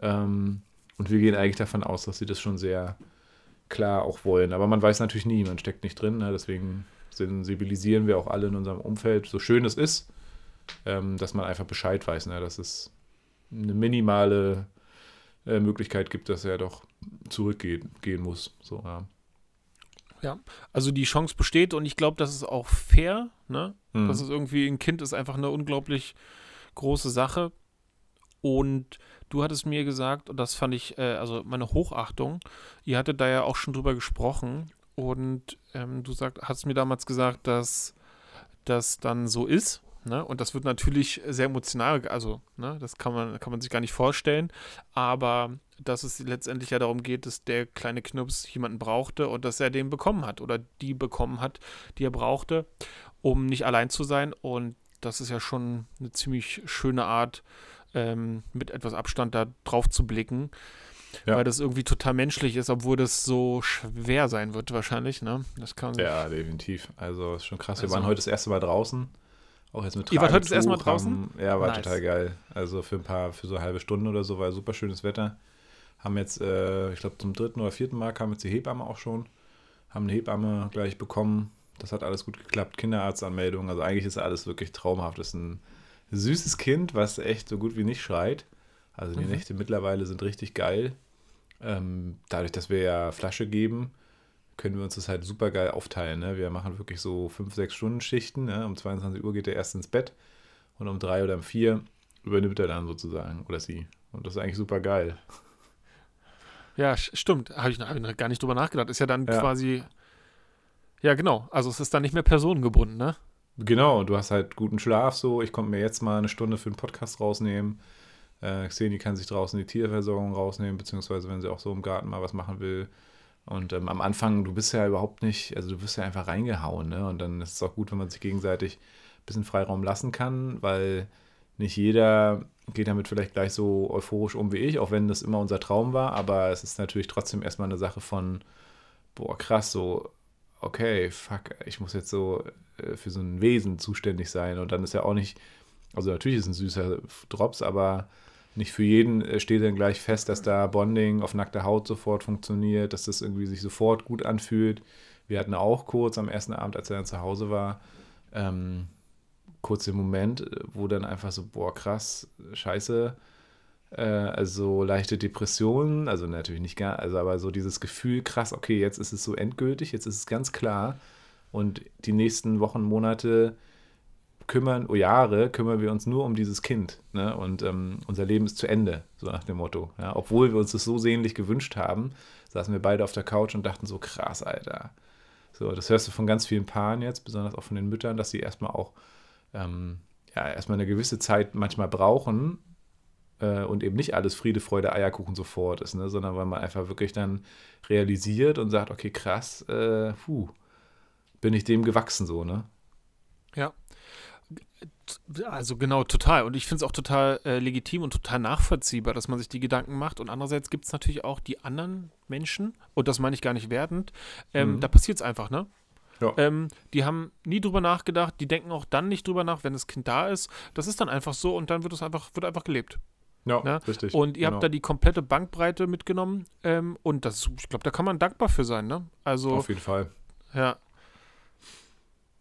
Speaker 2: Ähm, und wir gehen eigentlich davon aus, dass sie das schon sehr klar auch wollen. Aber man weiß natürlich nie, man steckt nicht drin. Ne? Deswegen sensibilisieren wir auch alle in unserem Umfeld, so schön es ist, ähm, dass man einfach Bescheid weiß, ne? dass es eine minimale äh, Möglichkeit gibt, dass er doch zurückgehen gehen muss. So, ja.
Speaker 1: ja. also die Chance besteht und ich glaube, das ist auch fair. Ne? Mhm. Das ist irgendwie, ein Kind ist einfach eine unglaublich große Sache. Und du hattest mir gesagt, und das fand ich, äh, also meine Hochachtung, ihr hattet da ja auch schon drüber gesprochen und ähm, du sagt, hast mir damals gesagt, dass das dann so ist. Ne? Und das wird natürlich sehr emotional, also ne, das kann man, kann man sich gar nicht vorstellen, aber dass es letztendlich ja darum geht, dass der kleine Knups jemanden brauchte und dass er den bekommen hat oder die bekommen hat, die er brauchte, um nicht allein zu sein. Und das ist ja schon eine ziemlich schöne Art, ähm, mit etwas Abstand da drauf zu blicken. Ja. Weil das irgendwie total menschlich ist, obwohl das so schwer sein wird, wahrscheinlich. Ne? Das kann
Speaker 2: ja, definitiv. Also ist schon krass. Also, Wir waren heute das erste Mal draußen. Auch jetzt mit
Speaker 1: Ihr wart heute das erste Mal draußen?
Speaker 2: Haben, ja, war nice. total geil. Also für ein paar, für so eine halbe Stunde oder so war super schönes Wetter. Haben jetzt, äh, ich glaube, zum dritten oder vierten Mal kam jetzt die Hebamme auch schon. Haben eine Hebamme gleich bekommen. Das hat alles gut geklappt. Kinderarztanmeldung. Also eigentlich ist alles wirklich traumhaft. Das ist ein süßes Kind, was echt so gut wie nicht schreit. Also die mhm. Nächte mittlerweile sind richtig geil. Ähm, dadurch, dass wir ja Flasche geben, können wir uns das halt super geil aufteilen. Ne? Wir machen wirklich so 5, 6 Stunden Schichten. Ne? Um 22 Uhr geht er erst ins Bett und um 3 oder um 4 übernimmt er dann sozusagen oder sie. Und das ist eigentlich super geil.
Speaker 1: Ja, stimmt. Habe ich, hab ich gar nicht drüber nachgedacht. Ist ja dann ja. quasi. Ja, genau. Also es ist dann nicht mehr personengebunden, ne?
Speaker 2: Genau, du hast halt guten Schlaf so. Ich konnte mir jetzt mal eine Stunde für den Podcast rausnehmen. Äh, Xeni kann sich draußen die Tierversorgung rausnehmen, beziehungsweise wenn sie auch so im Garten mal was machen will. Und ähm, am Anfang, du bist ja überhaupt nicht, also du wirst ja einfach reingehauen, ne? Und dann ist es auch gut, wenn man sich gegenseitig ein bisschen Freiraum lassen kann, weil nicht jeder geht damit vielleicht gleich so euphorisch um wie ich, auch wenn das immer unser Traum war, aber es ist natürlich trotzdem erstmal eine Sache von, boah, krass, so, okay, fuck, ich muss jetzt so äh, für so ein Wesen zuständig sein und dann ist ja auch nicht, also natürlich ist es ein süßer Drops, aber nicht für jeden äh, steht dann gleich fest, dass da Bonding auf nackter Haut sofort funktioniert, dass das irgendwie sich sofort gut anfühlt. Wir hatten auch kurz am ersten Abend, als er dann zu Hause war, ähm, kurz den Moment, äh, wo dann einfach so, boah, krass, scheiße, äh, also leichte Depressionen, also natürlich nicht gar, also aber so dieses Gefühl, krass, okay, jetzt ist es so endgültig, jetzt ist es ganz klar und die nächsten Wochen, Monate kümmern, oh Jahre, kümmern wir uns nur um dieses Kind. Ne? Und ähm, unser Leben ist zu Ende, so nach dem Motto. Ja? Obwohl wir uns das so sehnlich gewünscht haben, saßen wir beide auf der Couch und dachten so, krass, Alter. So, das hörst du von ganz vielen Paaren jetzt, besonders auch von den Müttern, dass sie erstmal auch ähm, ja, erstmal eine gewisse Zeit manchmal brauchen äh, und eben nicht alles Friede, Freude, Eierkuchen sofort ist, ne? sondern weil man einfach wirklich dann realisiert und sagt, okay, krass, äh, puh, bin ich dem gewachsen so, ne?
Speaker 1: Ja. Also genau, total. Und ich finde es auch total äh, legitim und total nachvollziehbar, dass man sich die Gedanken macht. Und andererseits gibt es natürlich auch die anderen Menschen, und das meine ich gar nicht wertend, ähm, mhm. da passiert es einfach, ne? Ja. Ähm, die haben nie drüber nachgedacht, die denken auch dann nicht drüber nach, wenn das Kind da ist. Das ist dann einfach so und dann wird es einfach, wird einfach gelebt.
Speaker 2: Ja, ne? richtig.
Speaker 1: Und ihr genau. habt da die komplette Bankbreite mitgenommen ähm, und das, ich glaube, da kann man dankbar für sein, ne? Also.
Speaker 2: Auf jeden Fall.
Speaker 1: Ja.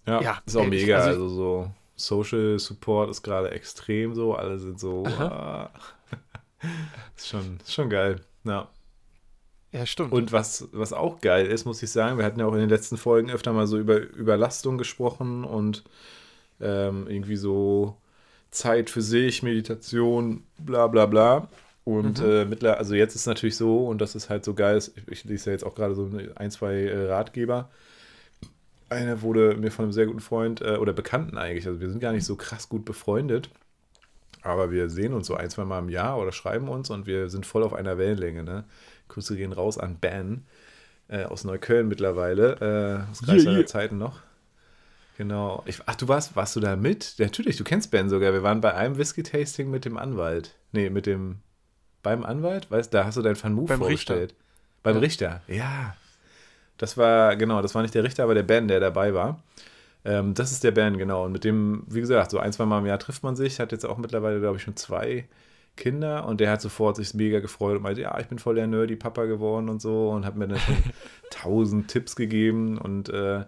Speaker 2: Ja, ja ist auch ey, mega. Also, also, so Social Support ist gerade extrem so. Alle sind so. Uh, ist, schon, ist schon geil. Ja.
Speaker 1: Ja, stimmt.
Speaker 2: Und was, was auch geil ist, muss ich sagen, wir hatten ja auch in den letzten Folgen öfter mal so über Überlastung gesprochen und ähm, irgendwie so Zeit für sich, Meditation, bla bla bla. Und mhm. äh, mittler, also jetzt ist es natürlich so, und das ist halt so geil, ich, ich lese ja jetzt auch gerade so ein, zwei äh, Ratgeber. Einer wurde mir von einem sehr guten Freund äh, oder Bekannten eigentlich, also wir sind gar nicht so krass gut befreundet, aber wir sehen uns so ein, zwei Mal im Jahr oder schreiben uns und wir sind voll auf einer Wellenlänge. Ne? Grüße gehen raus an Ben äh, aus Neukölln mittlerweile, äh, aus Kreisler yeah, yeah. Zeiten noch. Genau. Ich, ach, du warst, warst du da mit? Ja, natürlich, du kennst Ben sogar. Wir waren bei einem Whisky-Tasting mit dem Anwalt. Nee, mit dem, beim Anwalt? Weißt da hast du dein Van Move beim vorgestellt. Richter. Beim ja. Richter, ja. Das war, genau, das war nicht der Richter, aber der Ben, der dabei war. Ähm, das ist der Ben, genau. Und mit dem, wie gesagt, so ein, zwei Mal im Jahr trifft man sich. Hat jetzt auch mittlerweile, glaube ich, schon zwei Kinder. Und der hat sofort sich mega gefreut und meinte, ja, ich bin voll der nerdy Papa geworden und so. Und hat mir dann schon tausend Tipps gegeben und äh,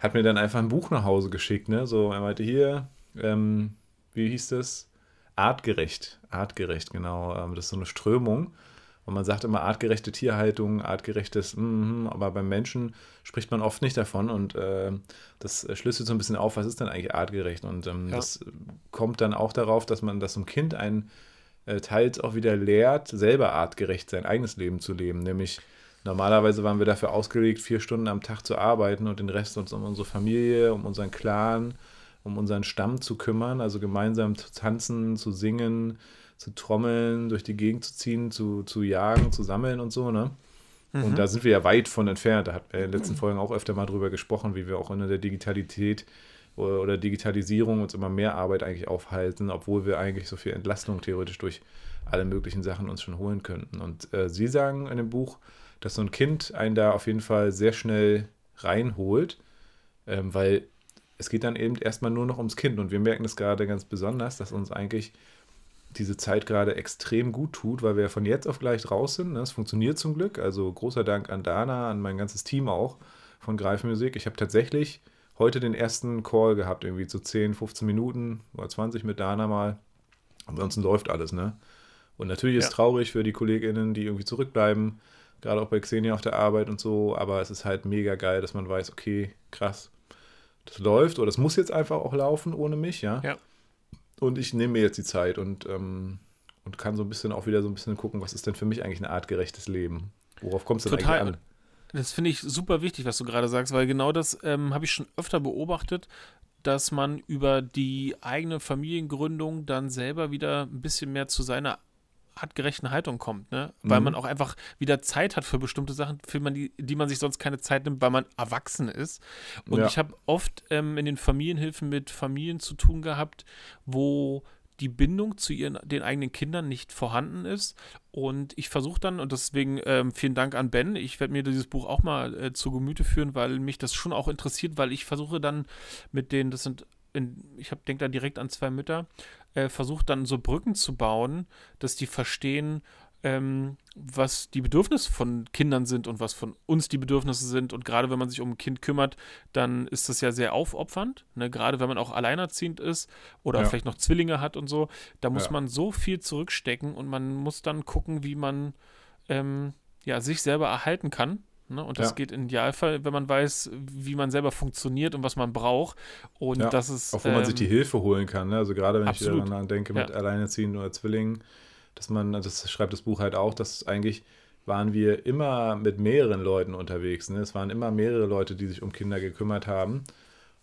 Speaker 2: hat mir dann einfach ein Buch nach Hause geschickt. Ne? So, er meinte, hier, ähm, wie hieß das? Artgerecht. Artgerecht, genau. Ähm, das ist so eine Strömung. Und man sagt immer artgerechte Tierhaltung, artgerechtes, mm, aber beim Menschen spricht man oft nicht davon und äh, das schlüsselt so ein bisschen auf, was ist denn eigentlich artgerecht? Und ähm, ja. das kommt dann auch darauf, dass man das zum Kind ein äh, teils auch wieder lehrt, selber artgerecht sein eigenes Leben zu leben. Nämlich normalerweise waren wir dafür ausgelegt, vier Stunden am Tag zu arbeiten und den Rest uns um unsere Familie, um unseren Clan, um unseren Stamm zu kümmern, also gemeinsam zu tanzen, zu singen, zu trommeln, durch die Gegend zu ziehen, zu, zu jagen, zu sammeln und so, ne? Mhm. Und da sind wir ja weit von entfernt. Da hat wir in den letzten Folgen auch öfter mal drüber gesprochen, wie wir auch in der Digitalität oder Digitalisierung uns immer mehr Arbeit eigentlich aufhalten, obwohl wir eigentlich so viel Entlastung theoretisch durch alle möglichen Sachen uns schon holen könnten. Und äh, Sie sagen in dem Buch, dass so ein Kind einen da auf jeden Fall sehr schnell reinholt, ähm, weil es geht dann eben erstmal nur noch ums Kind. Und wir merken das gerade ganz besonders, dass uns eigentlich diese Zeit gerade extrem gut tut, weil wir von jetzt auf gleich raus sind. Ne? Es funktioniert zum Glück. Also großer Dank an Dana, an mein ganzes Team auch von Greifmusik. Ich habe tatsächlich heute den ersten Call gehabt, irgendwie zu 10, 15 Minuten oder 20 mit Dana mal. Ansonsten läuft alles, ne? Und natürlich ist es ja. traurig für die KollegInnen, die irgendwie zurückbleiben, gerade auch bei Xenia auf der Arbeit und so, aber es ist halt mega geil, dass man weiß, okay, krass, das läuft oder es muss jetzt einfach auch laufen ohne mich, ja.
Speaker 1: Ja.
Speaker 2: Und ich nehme mir jetzt die Zeit und, ähm, und kann so ein bisschen auch wieder so ein bisschen gucken, was ist denn für mich eigentlich ein artgerechtes Leben. Worauf kommt es denn
Speaker 1: Total.
Speaker 2: eigentlich an?
Speaker 1: Das finde ich super wichtig, was du gerade sagst, weil genau das ähm, habe ich schon öfter beobachtet, dass man über die eigene Familiengründung dann selber wieder ein bisschen mehr zu seiner artgerechten Haltung kommt, ne? Weil
Speaker 2: Mhm.
Speaker 1: man auch einfach wieder Zeit hat für bestimmte Sachen, für man die, die man sich sonst keine Zeit nimmt, weil man erwachsen ist. Und
Speaker 2: Ja.
Speaker 1: ich habe oft ähm, in den Familienhilfen mit Familien zu tun gehabt, wo die Bindung zu ihren, den eigenen Kindern nicht vorhanden ist. Und ich versuche dann, und deswegen ähm, vielen Dank an Ben, ich werde mir dieses Buch auch mal äh, zu Gemüte führen, weil mich das schon auch interessiert, weil ich versuche dann mit denen, das sind, in, ich denke da direkt an zwei Mütter, äh, versuche dann so Brücken zu bauen, dass die verstehen, ähm, was die Bedürfnisse von Kindern sind und was von uns die Bedürfnisse sind. Und gerade wenn man sich um ein Kind kümmert, dann ist das ja sehr aufopfernd. Ne? Gerade wenn man auch alleinerziehend ist oder
Speaker 2: Ja.
Speaker 1: vielleicht noch Zwillinge hat und so, da muss
Speaker 2: Ja.
Speaker 1: man so viel zurückstecken und man muss dann gucken, wie man ähm, ja, sich selber erhalten kann. Ne? Und das
Speaker 2: Ja.
Speaker 1: geht im Idealfall, wenn man weiß, wie man selber funktioniert und was man braucht. Und
Speaker 2: Ja,
Speaker 1: das ist.
Speaker 2: Auch wo man sich die
Speaker 1: ähm,
Speaker 2: Hilfe holen kann. Ne? Also gerade wenn
Speaker 1: absolut.
Speaker 2: ich daran denke mit
Speaker 1: Ja.
Speaker 2: Alleinerziehenden oder Zwillingen, dass man, das schreibt das Buch halt auch, dass eigentlich waren wir immer mit mehreren Leuten unterwegs. Ne? Es waren immer mehrere Leute, die sich um Kinder gekümmert haben.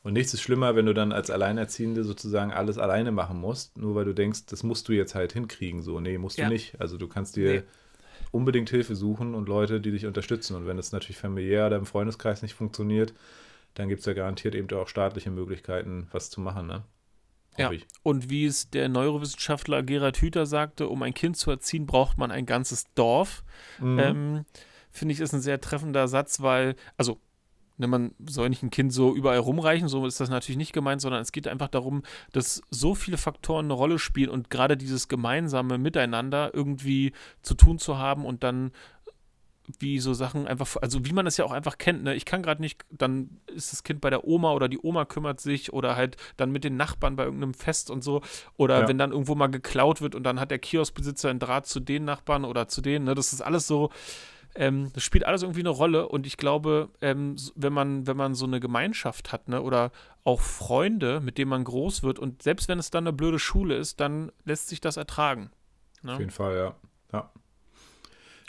Speaker 2: Und nichts ist schlimmer, wenn du dann als Alleinerziehende sozusagen alles alleine machen musst, nur weil du denkst, das musst du jetzt halt hinkriegen. So, nee, musst
Speaker 1: Ja.
Speaker 2: du nicht. Also du kannst dir
Speaker 1: Nee.
Speaker 2: Unbedingt Hilfe suchen und Leute, die dich unterstützen. Und wenn es natürlich familiär oder im Freundeskreis nicht funktioniert, dann gibt es ja garantiert eben auch staatliche Möglichkeiten, was zu machen. Ne?
Speaker 1: Ja.
Speaker 2: Ich.
Speaker 1: Und wie es der Neurowissenschaftler Gerhard Hüther sagte, um ein Kind zu erziehen, braucht man ein ganzes Dorf.
Speaker 2: Mhm.
Speaker 1: Ähm, Finde ich, ist ein sehr treffender Satz, weil, also, ne, man soll nicht ein Kind so überall rumreichen, so ist das natürlich nicht gemeint, sondern es geht einfach darum, dass so viele Faktoren eine Rolle spielen und gerade dieses gemeinsame Miteinander irgendwie zu tun zu haben und dann wie so Sachen einfach, also wie man das ja auch einfach kennt, ne? Ich kann gerade nicht, dann ist das Kind bei der Oma oder die Oma kümmert sich oder halt dann mit den Nachbarn bei irgendeinem Fest und so. Oder
Speaker 2: Ja.
Speaker 1: wenn dann irgendwo mal geklaut wird und dann hat der Kioskbesitzer einen Draht zu den Nachbarn oder zu denen, ne? Das ist alles so, ähm, das spielt alles irgendwie eine Rolle und ich glaube, ähm, wenn man, wenn man so eine Gemeinschaft hat, ne, oder auch Freunde, mit denen man groß wird und selbst wenn es dann eine blöde Schule ist, dann lässt sich das ertragen. Ne?
Speaker 2: Auf jeden Fall, ja. ja.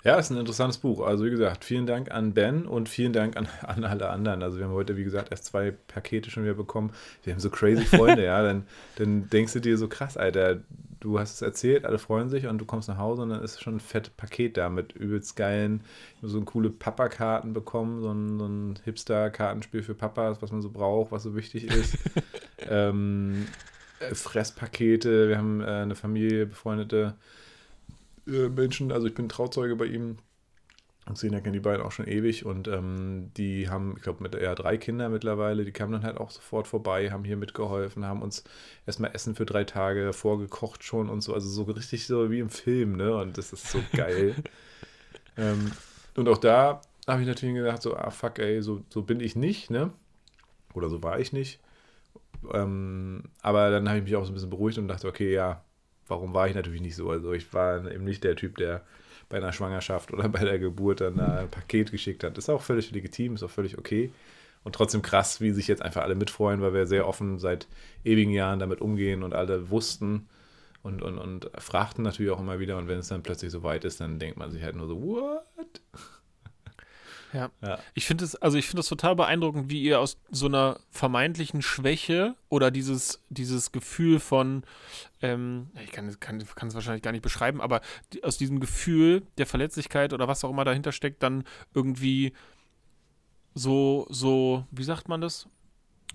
Speaker 2: Ja, ist ein interessantes Buch. Also wie gesagt, vielen Dank an Ben und vielen Dank an, an alle anderen. Also wir haben heute, wie gesagt, erst zwei Pakete schon wieder bekommen. Wir haben so crazy Freunde, ja. Dann, dann denkst du dir so krass, Alter, du hast es erzählt, alle freuen sich und du kommst nach Hause und dann ist schon ein fettes Paket da mit übelst geilen, so coole Papa-Karten bekommen, so ein, so ein Hipster-Kartenspiel für Papas, was man so braucht, was so wichtig ist. ähm, äh, Fresspakete, wir haben äh, eine Familie, befreundete äh, Menschen, also ich bin Trauzeuge bei ihm. Und Sina kennen die beiden auch schon ewig und ähm, die haben, ich glaube, mit eher drei Kinder mittlerweile, die kamen dann halt auch sofort vorbei, haben hier mitgeholfen, haben uns erstmal Essen für drei Tage vorgekocht schon und so, also so richtig so wie im Film, ne? Und das ist so geil. ähm, und auch da habe ich natürlich gedacht, so, ah fuck, ey, so, so bin ich nicht, ne? Oder so war ich nicht. Ähm, aber dann habe ich mich auch so ein bisschen beruhigt und dachte, okay, ja, warum war ich natürlich nicht so? Also ich war eben nicht der Typ, der bei einer Schwangerschaft oder bei der Geburt dann da ein Paket geschickt hat. Ist auch völlig legitim, ist auch völlig okay. Und trotzdem krass, wie sich jetzt einfach alle mitfreuen, weil wir sehr offen seit ewigen Jahren damit umgehen und alle wussten und, und, und fragten natürlich auch immer wieder. Und wenn es dann plötzlich so weit ist, dann denkt man sich halt nur so, what?
Speaker 1: Ja.
Speaker 2: Ja.
Speaker 1: Ich finde es, also ich finde es total beeindruckend, wie ihr aus so einer vermeintlichen Schwäche oder dieses, dieses Gefühl von, ähm, ich kann es kann, kann wahrscheinlich gar nicht beschreiben, aber die, aus diesem Gefühl der Verletzlichkeit oder was auch immer dahinter steckt, dann irgendwie so, so, wie sagt man das?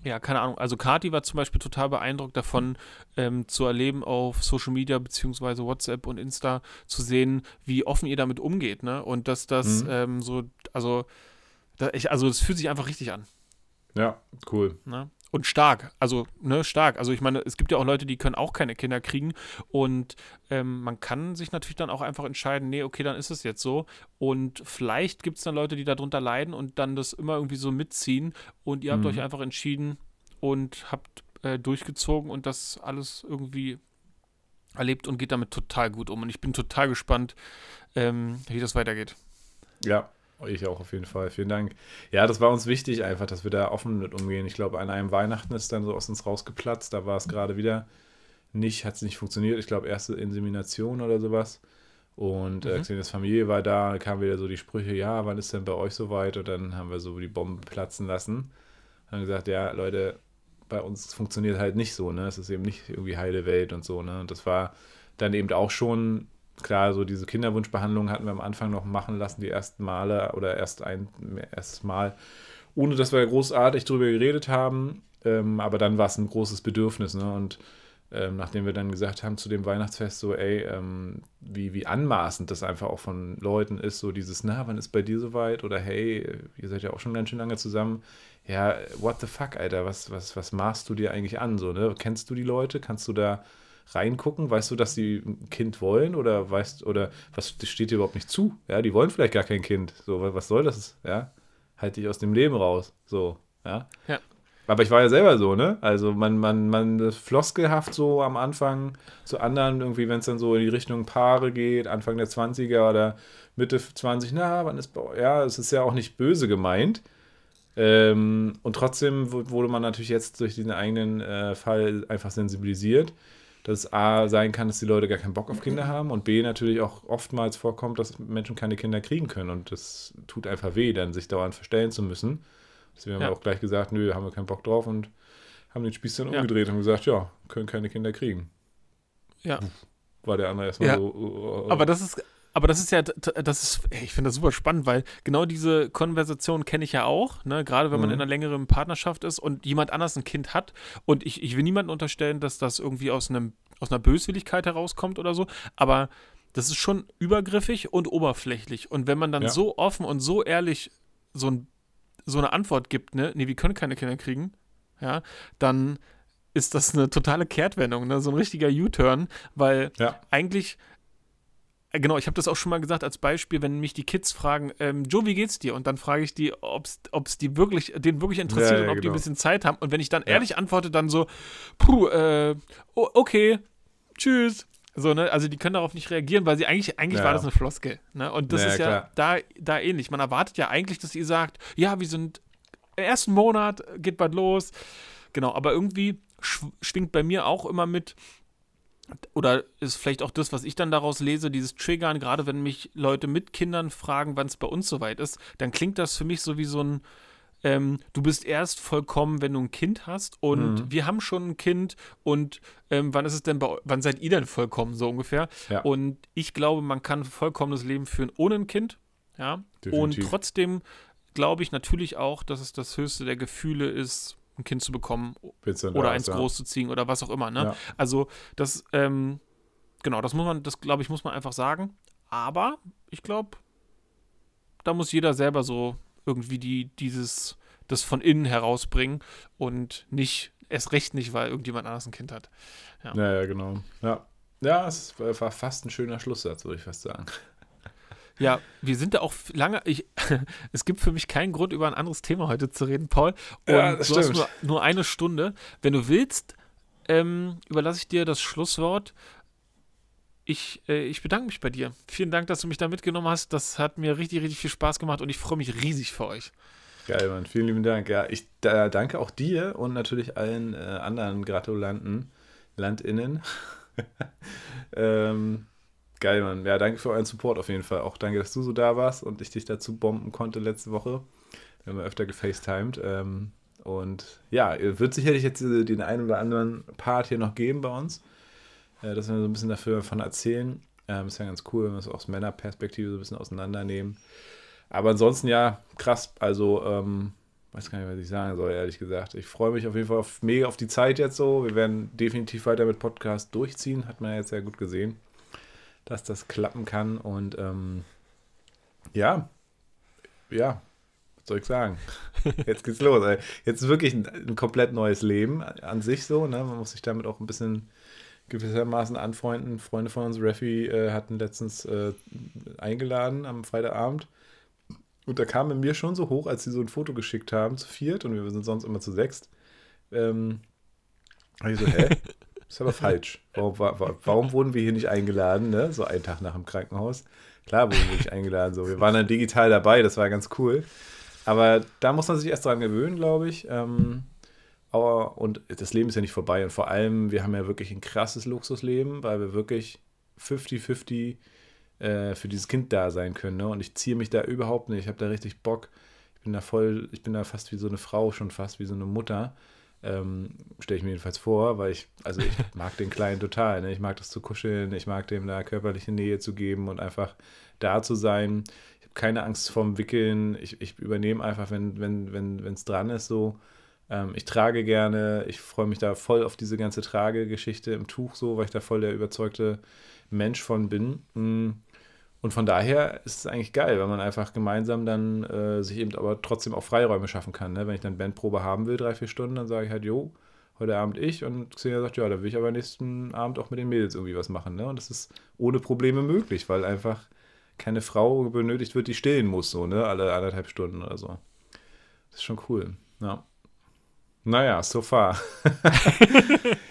Speaker 1: Ja, keine Ahnung. Also Kati war zum Beispiel total beeindruckt davon, ähm, zu erleben auf Social Media beziehungsweise WhatsApp und Insta zu sehen, wie offen ihr damit umgeht, ne? Und dass das
Speaker 2: Mhm.
Speaker 1: ähm, so, also, da, ich, also es fühlt sich einfach richtig an,
Speaker 2: Ja, cool.
Speaker 1: ne? Und stark, also, ne, stark. Also ich meine, es gibt ja auch Leute, die können auch keine Kinder kriegen und ähm, man kann sich natürlich dann auch einfach entscheiden, nee, okay, dann ist es jetzt so. Und vielleicht gibt es dann Leute, die darunter leiden und dann das immer irgendwie so mitziehen und ihr habt
Speaker 2: Mhm.
Speaker 1: euch einfach entschieden und habt äh, durchgezogen und das alles irgendwie erlebt und geht damit total gut um. Und ich bin total gespannt, ähm, wie das weitergeht.
Speaker 2: Ja, ich auch auf jeden Fall. Vielen Dank. Ja, das war uns wichtig einfach, dass wir da offen mit umgehen. Ich glaube, an einem Weihnachten ist dann so aus uns rausgeplatzt. Da war es gerade wieder nicht, hat es nicht funktioniert. Ich glaube, erste Insemination oder sowas. Und äh, mhm. Familie war da, kamen wieder so die Sprüche, ja, wann ist denn bei euch soweit? Und dann haben wir so die Bomben platzen lassen. Haben gesagt, ja, Leute, bei uns funktioniert halt nicht so, ne? Es ist eben nicht irgendwie heile Welt und so, ne? Und das war dann eben auch schon, klar, so diese Kinderwunschbehandlung hatten wir am Anfang noch machen lassen, die ersten Male oder erst ein erstes Mal, ohne dass wir großartig drüber geredet haben. Ähm, aber dann war es ein großes Bedürfnis, ne? Und ähm, nachdem wir dann gesagt haben zu dem Weihnachtsfest, so, ey, ähm, wie, wie anmaßend das einfach auch von Leuten ist, so dieses, na, wann ist bei dir soweit? Oder hey, ihr seid ja auch schon ganz schön lange zusammen. Ja, what the fuck, Alter, was, was, was maßt du dir eigentlich an? So, ne? Kennst du die Leute? Kannst du da reingucken? Weißt du, dass sie ein Kind wollen? Oder weißt, oder was steht dir überhaupt nicht zu? Ja, die wollen vielleicht gar kein Kind. So, was soll das? Ja, halt dich aus dem Leben raus. So, ja.
Speaker 1: Ja.
Speaker 2: Aber ich war ja selber so, ne? Also man, man, man floskelhaft so am Anfang zu anderen, irgendwie, wenn es dann so in die Richtung Paare geht, Anfang der 20er oder Mitte 20, na, wann ist, ja, es ist ja auch nicht böse gemeint. Ähm, und trotzdem wurde man natürlich jetzt durch diesen eigenen äh, Fall einfach sensibilisiert, dass es A sein kann, dass die Leute gar keinen Bock auf Kinder haben und B natürlich auch oftmals vorkommt, dass Menschen keine Kinder kriegen können und das tut einfach weh, dann sich dauernd verstellen zu müssen. Deswegen haben ja. wir auch gleich gesagt, nö, haben wir keinen Bock drauf und haben den Spieß dann ja. umgedreht und gesagt, ja, können keine Kinder kriegen.
Speaker 1: Ja.
Speaker 2: War der andere erstmal
Speaker 1: ja.
Speaker 2: so. Uh,
Speaker 1: uh, aber das ist, aber das ist ja, das ist, ich finde das super spannend, weil genau diese Konversation kenne ich ja auch, ne? gerade wenn man mhm. in einer längeren Partnerschaft ist und jemand anders ein Kind hat. Und ich, ich will niemandem unterstellen, dass das irgendwie aus, einem, aus einer Böswilligkeit herauskommt oder so, aber das ist schon übergriffig und oberflächlich. Und wenn man dann ja. so offen und so ehrlich so ein so eine Antwort gibt, ne, nee, wir können keine Kinder kriegen, ja, dann ist das eine totale Kehrtwendung, ne? so ein richtiger U-Turn, weil ja. eigentlich, genau, ich habe das auch schon mal gesagt als Beispiel, wenn mich die Kids fragen, ähm, Joe, wie geht's dir? Und dann frage ich die, ob es die wirklich, den wirklich interessiert ja, ja, und ob genau. die ein genau. bisschen Zeit haben. Und wenn ich dann ehrlich antworte, dann so, puh, äh, okay, tschüss. So, ne? Also die können darauf nicht reagieren, weil sie eigentlich, eigentlich ja. war das eine Floskel. Ne? Und das ja, ist ja da, da ähnlich. Man erwartet ja eigentlich, dass ihr sagt, ja, wir sind im ersten Monat, geht bald los. Genau, aber irgendwie schwingt bei mir auch immer mit, oder ist vielleicht auch das, was ich dann daraus lese, dieses Triggern, gerade wenn mich Leute mit Kindern fragen, wann es bei uns soweit ist, dann klingt das für mich so wie so ein, ähm, du bist erst vollkommen, wenn du ein Kind hast und mhm. wir haben schon ein Kind und ähm, wann ist es denn bei wann seid ihr denn vollkommen so ungefähr? Ja. Und ich glaube, man kann ein vollkommenes Leben führen ohne ein Kind, ja. Definitiv. Und trotzdem glaube ich natürlich auch, dass es das höchste der Gefühle ist, ein Kind zu bekommen oder eins ja. großzuziehen oder was auch immer. Ne? Ja. Also das, ähm, genau, das muss man, das glaube ich, muss man einfach sagen. Aber ich glaube, da muss jeder selber so irgendwie die, dieses, das von innen herausbringen und nicht, erst recht nicht, weil irgendjemand anders ein Kind hat.
Speaker 2: Ja, ja, ja genau. Ja. Ja, es war fast ein schöner Schlusssatz, würde ich fast sagen.
Speaker 1: Ja, wir sind da auch lange. Ich, es gibt für mich keinen Grund, über ein anderes Thema heute zu reden, Paul. Und ja, du stimmt. hast nur, nur eine Stunde. Wenn du willst, ähm, überlasse ich dir das Schlusswort ich, äh, ich bedanke mich bei dir. Vielen Dank, dass du mich da mitgenommen hast. Das hat mir richtig, richtig viel Spaß gemacht und ich freue mich riesig für euch.
Speaker 2: Geil, Mann. Vielen lieben Dank. Ja, ich da, danke auch dir und natürlich allen äh, anderen Gratulanten, LandInnen. ähm, geil, Mann. Ja, danke für euren Support auf jeden Fall. Auch danke, dass du so da warst und ich dich dazu bomben konnte letzte Woche. Wir haben öfter gefacetimed. Ähm, und ja, wird sicherlich jetzt den einen oder anderen Part hier noch geben bei uns äh, dass wir so ein bisschen dafür davon erzählen. Ähm, ist ja ganz cool, wenn wir es aus Männerperspektive so ein bisschen auseinandernehmen. Aber ansonsten ja, krass. Also, ähm, weiß gar nicht, was ich sagen soll, ehrlich gesagt. Ich freue mich auf jeden Fall auf, mega auf die Zeit jetzt so. Wir werden definitiv weiter mit Podcast durchziehen. Hat man ja jetzt sehr gut gesehen, dass das klappen kann. Und ähm, ja, ja, was soll ich sagen? Jetzt geht's los. Ey. Jetzt ist wirklich ein, ein, komplett neues Leben an sich so. Ne? Man muss sich damit auch ein bisschen gewissermaßen anfreunden. Freunde von uns, Raffi, äh, hatten letztens äh, eingeladen am Freitagabend. Und da kam in mir schon so hoch, als sie so ein Foto geschickt haben, zu viert, und wir sind sonst immer zu sechst. Ähm, ich so, hä? ist aber falsch. Warum, warum, wurden wir hier nicht eingeladen, ne? So einen Tag nach dem Krankenhaus. Klar wurden wir nicht eingeladen. So. Wir waren dann digital dabei, das war ganz cool. Aber da muss man sich erst dran gewöhnen, glaube ich. Ähm, aber, und das Leben ist ja nicht vorbei. Und vor allem, wir haben ja wirklich ein krasses Luxusleben, weil wir wirklich 50-50 äh, für dieses Kind da sein können. Ne? Und ich ziehe mich da überhaupt nicht. Ich habe da richtig Bock. Ich bin da voll, ich bin da fast wie so eine Frau, schon fast wie so eine Mutter. Ähm, Stelle ich mir jedenfalls vor, weil ich, also ich mag den Kleinen total. Ne? Ich mag das zu kuscheln, ich mag dem da körperliche Nähe zu geben und einfach da zu sein. Ich habe keine Angst vorm Wickeln. Ich, ich übernehme einfach, wenn es wenn, wenn, dran ist, so. Ähm, ich trage gerne, ich freue mich da voll auf diese ganze Tragegeschichte im Tuch, so, weil ich da voll der überzeugte Mensch von bin. Mm. Und von daher ist es eigentlich geil, weil man einfach gemeinsam dann äh, sich eben aber trotzdem auch Freiräume schaffen kann. Ne? Wenn ich dann Bandprobe haben will, drei, vier Stunden, dann sage ich halt, jo, heute Abend ich. Und Xenia sagt, ja, da will ich aber nächsten Abend auch mit den Mädels irgendwie was machen. Ne? Und das ist ohne Probleme möglich, weil einfach keine Frau benötigt wird, die stillen muss, so, ne? Alle anderthalb Stunden oder so. Das ist schon cool. Ja. Naja, so far.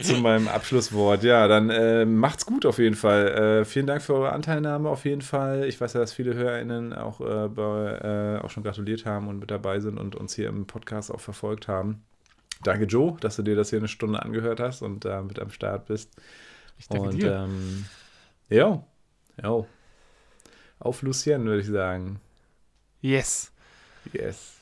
Speaker 2: Zu meinem Abschlusswort. Ja, dann äh, macht's gut auf jeden Fall. Äh, vielen Dank für eure Anteilnahme auf jeden Fall. Ich weiß ja, dass viele HörerInnen auch, äh, bei, äh, auch schon gratuliert haben und mit dabei sind und uns hier im Podcast auch verfolgt haben. Danke, Joe, dass du dir das hier eine Stunde angehört hast und da mit am Start bist.
Speaker 1: Ich danke und, dir.
Speaker 2: Ähm, ja, ja. Auf Lucien, würde ich sagen.
Speaker 1: Yes.
Speaker 2: Yes.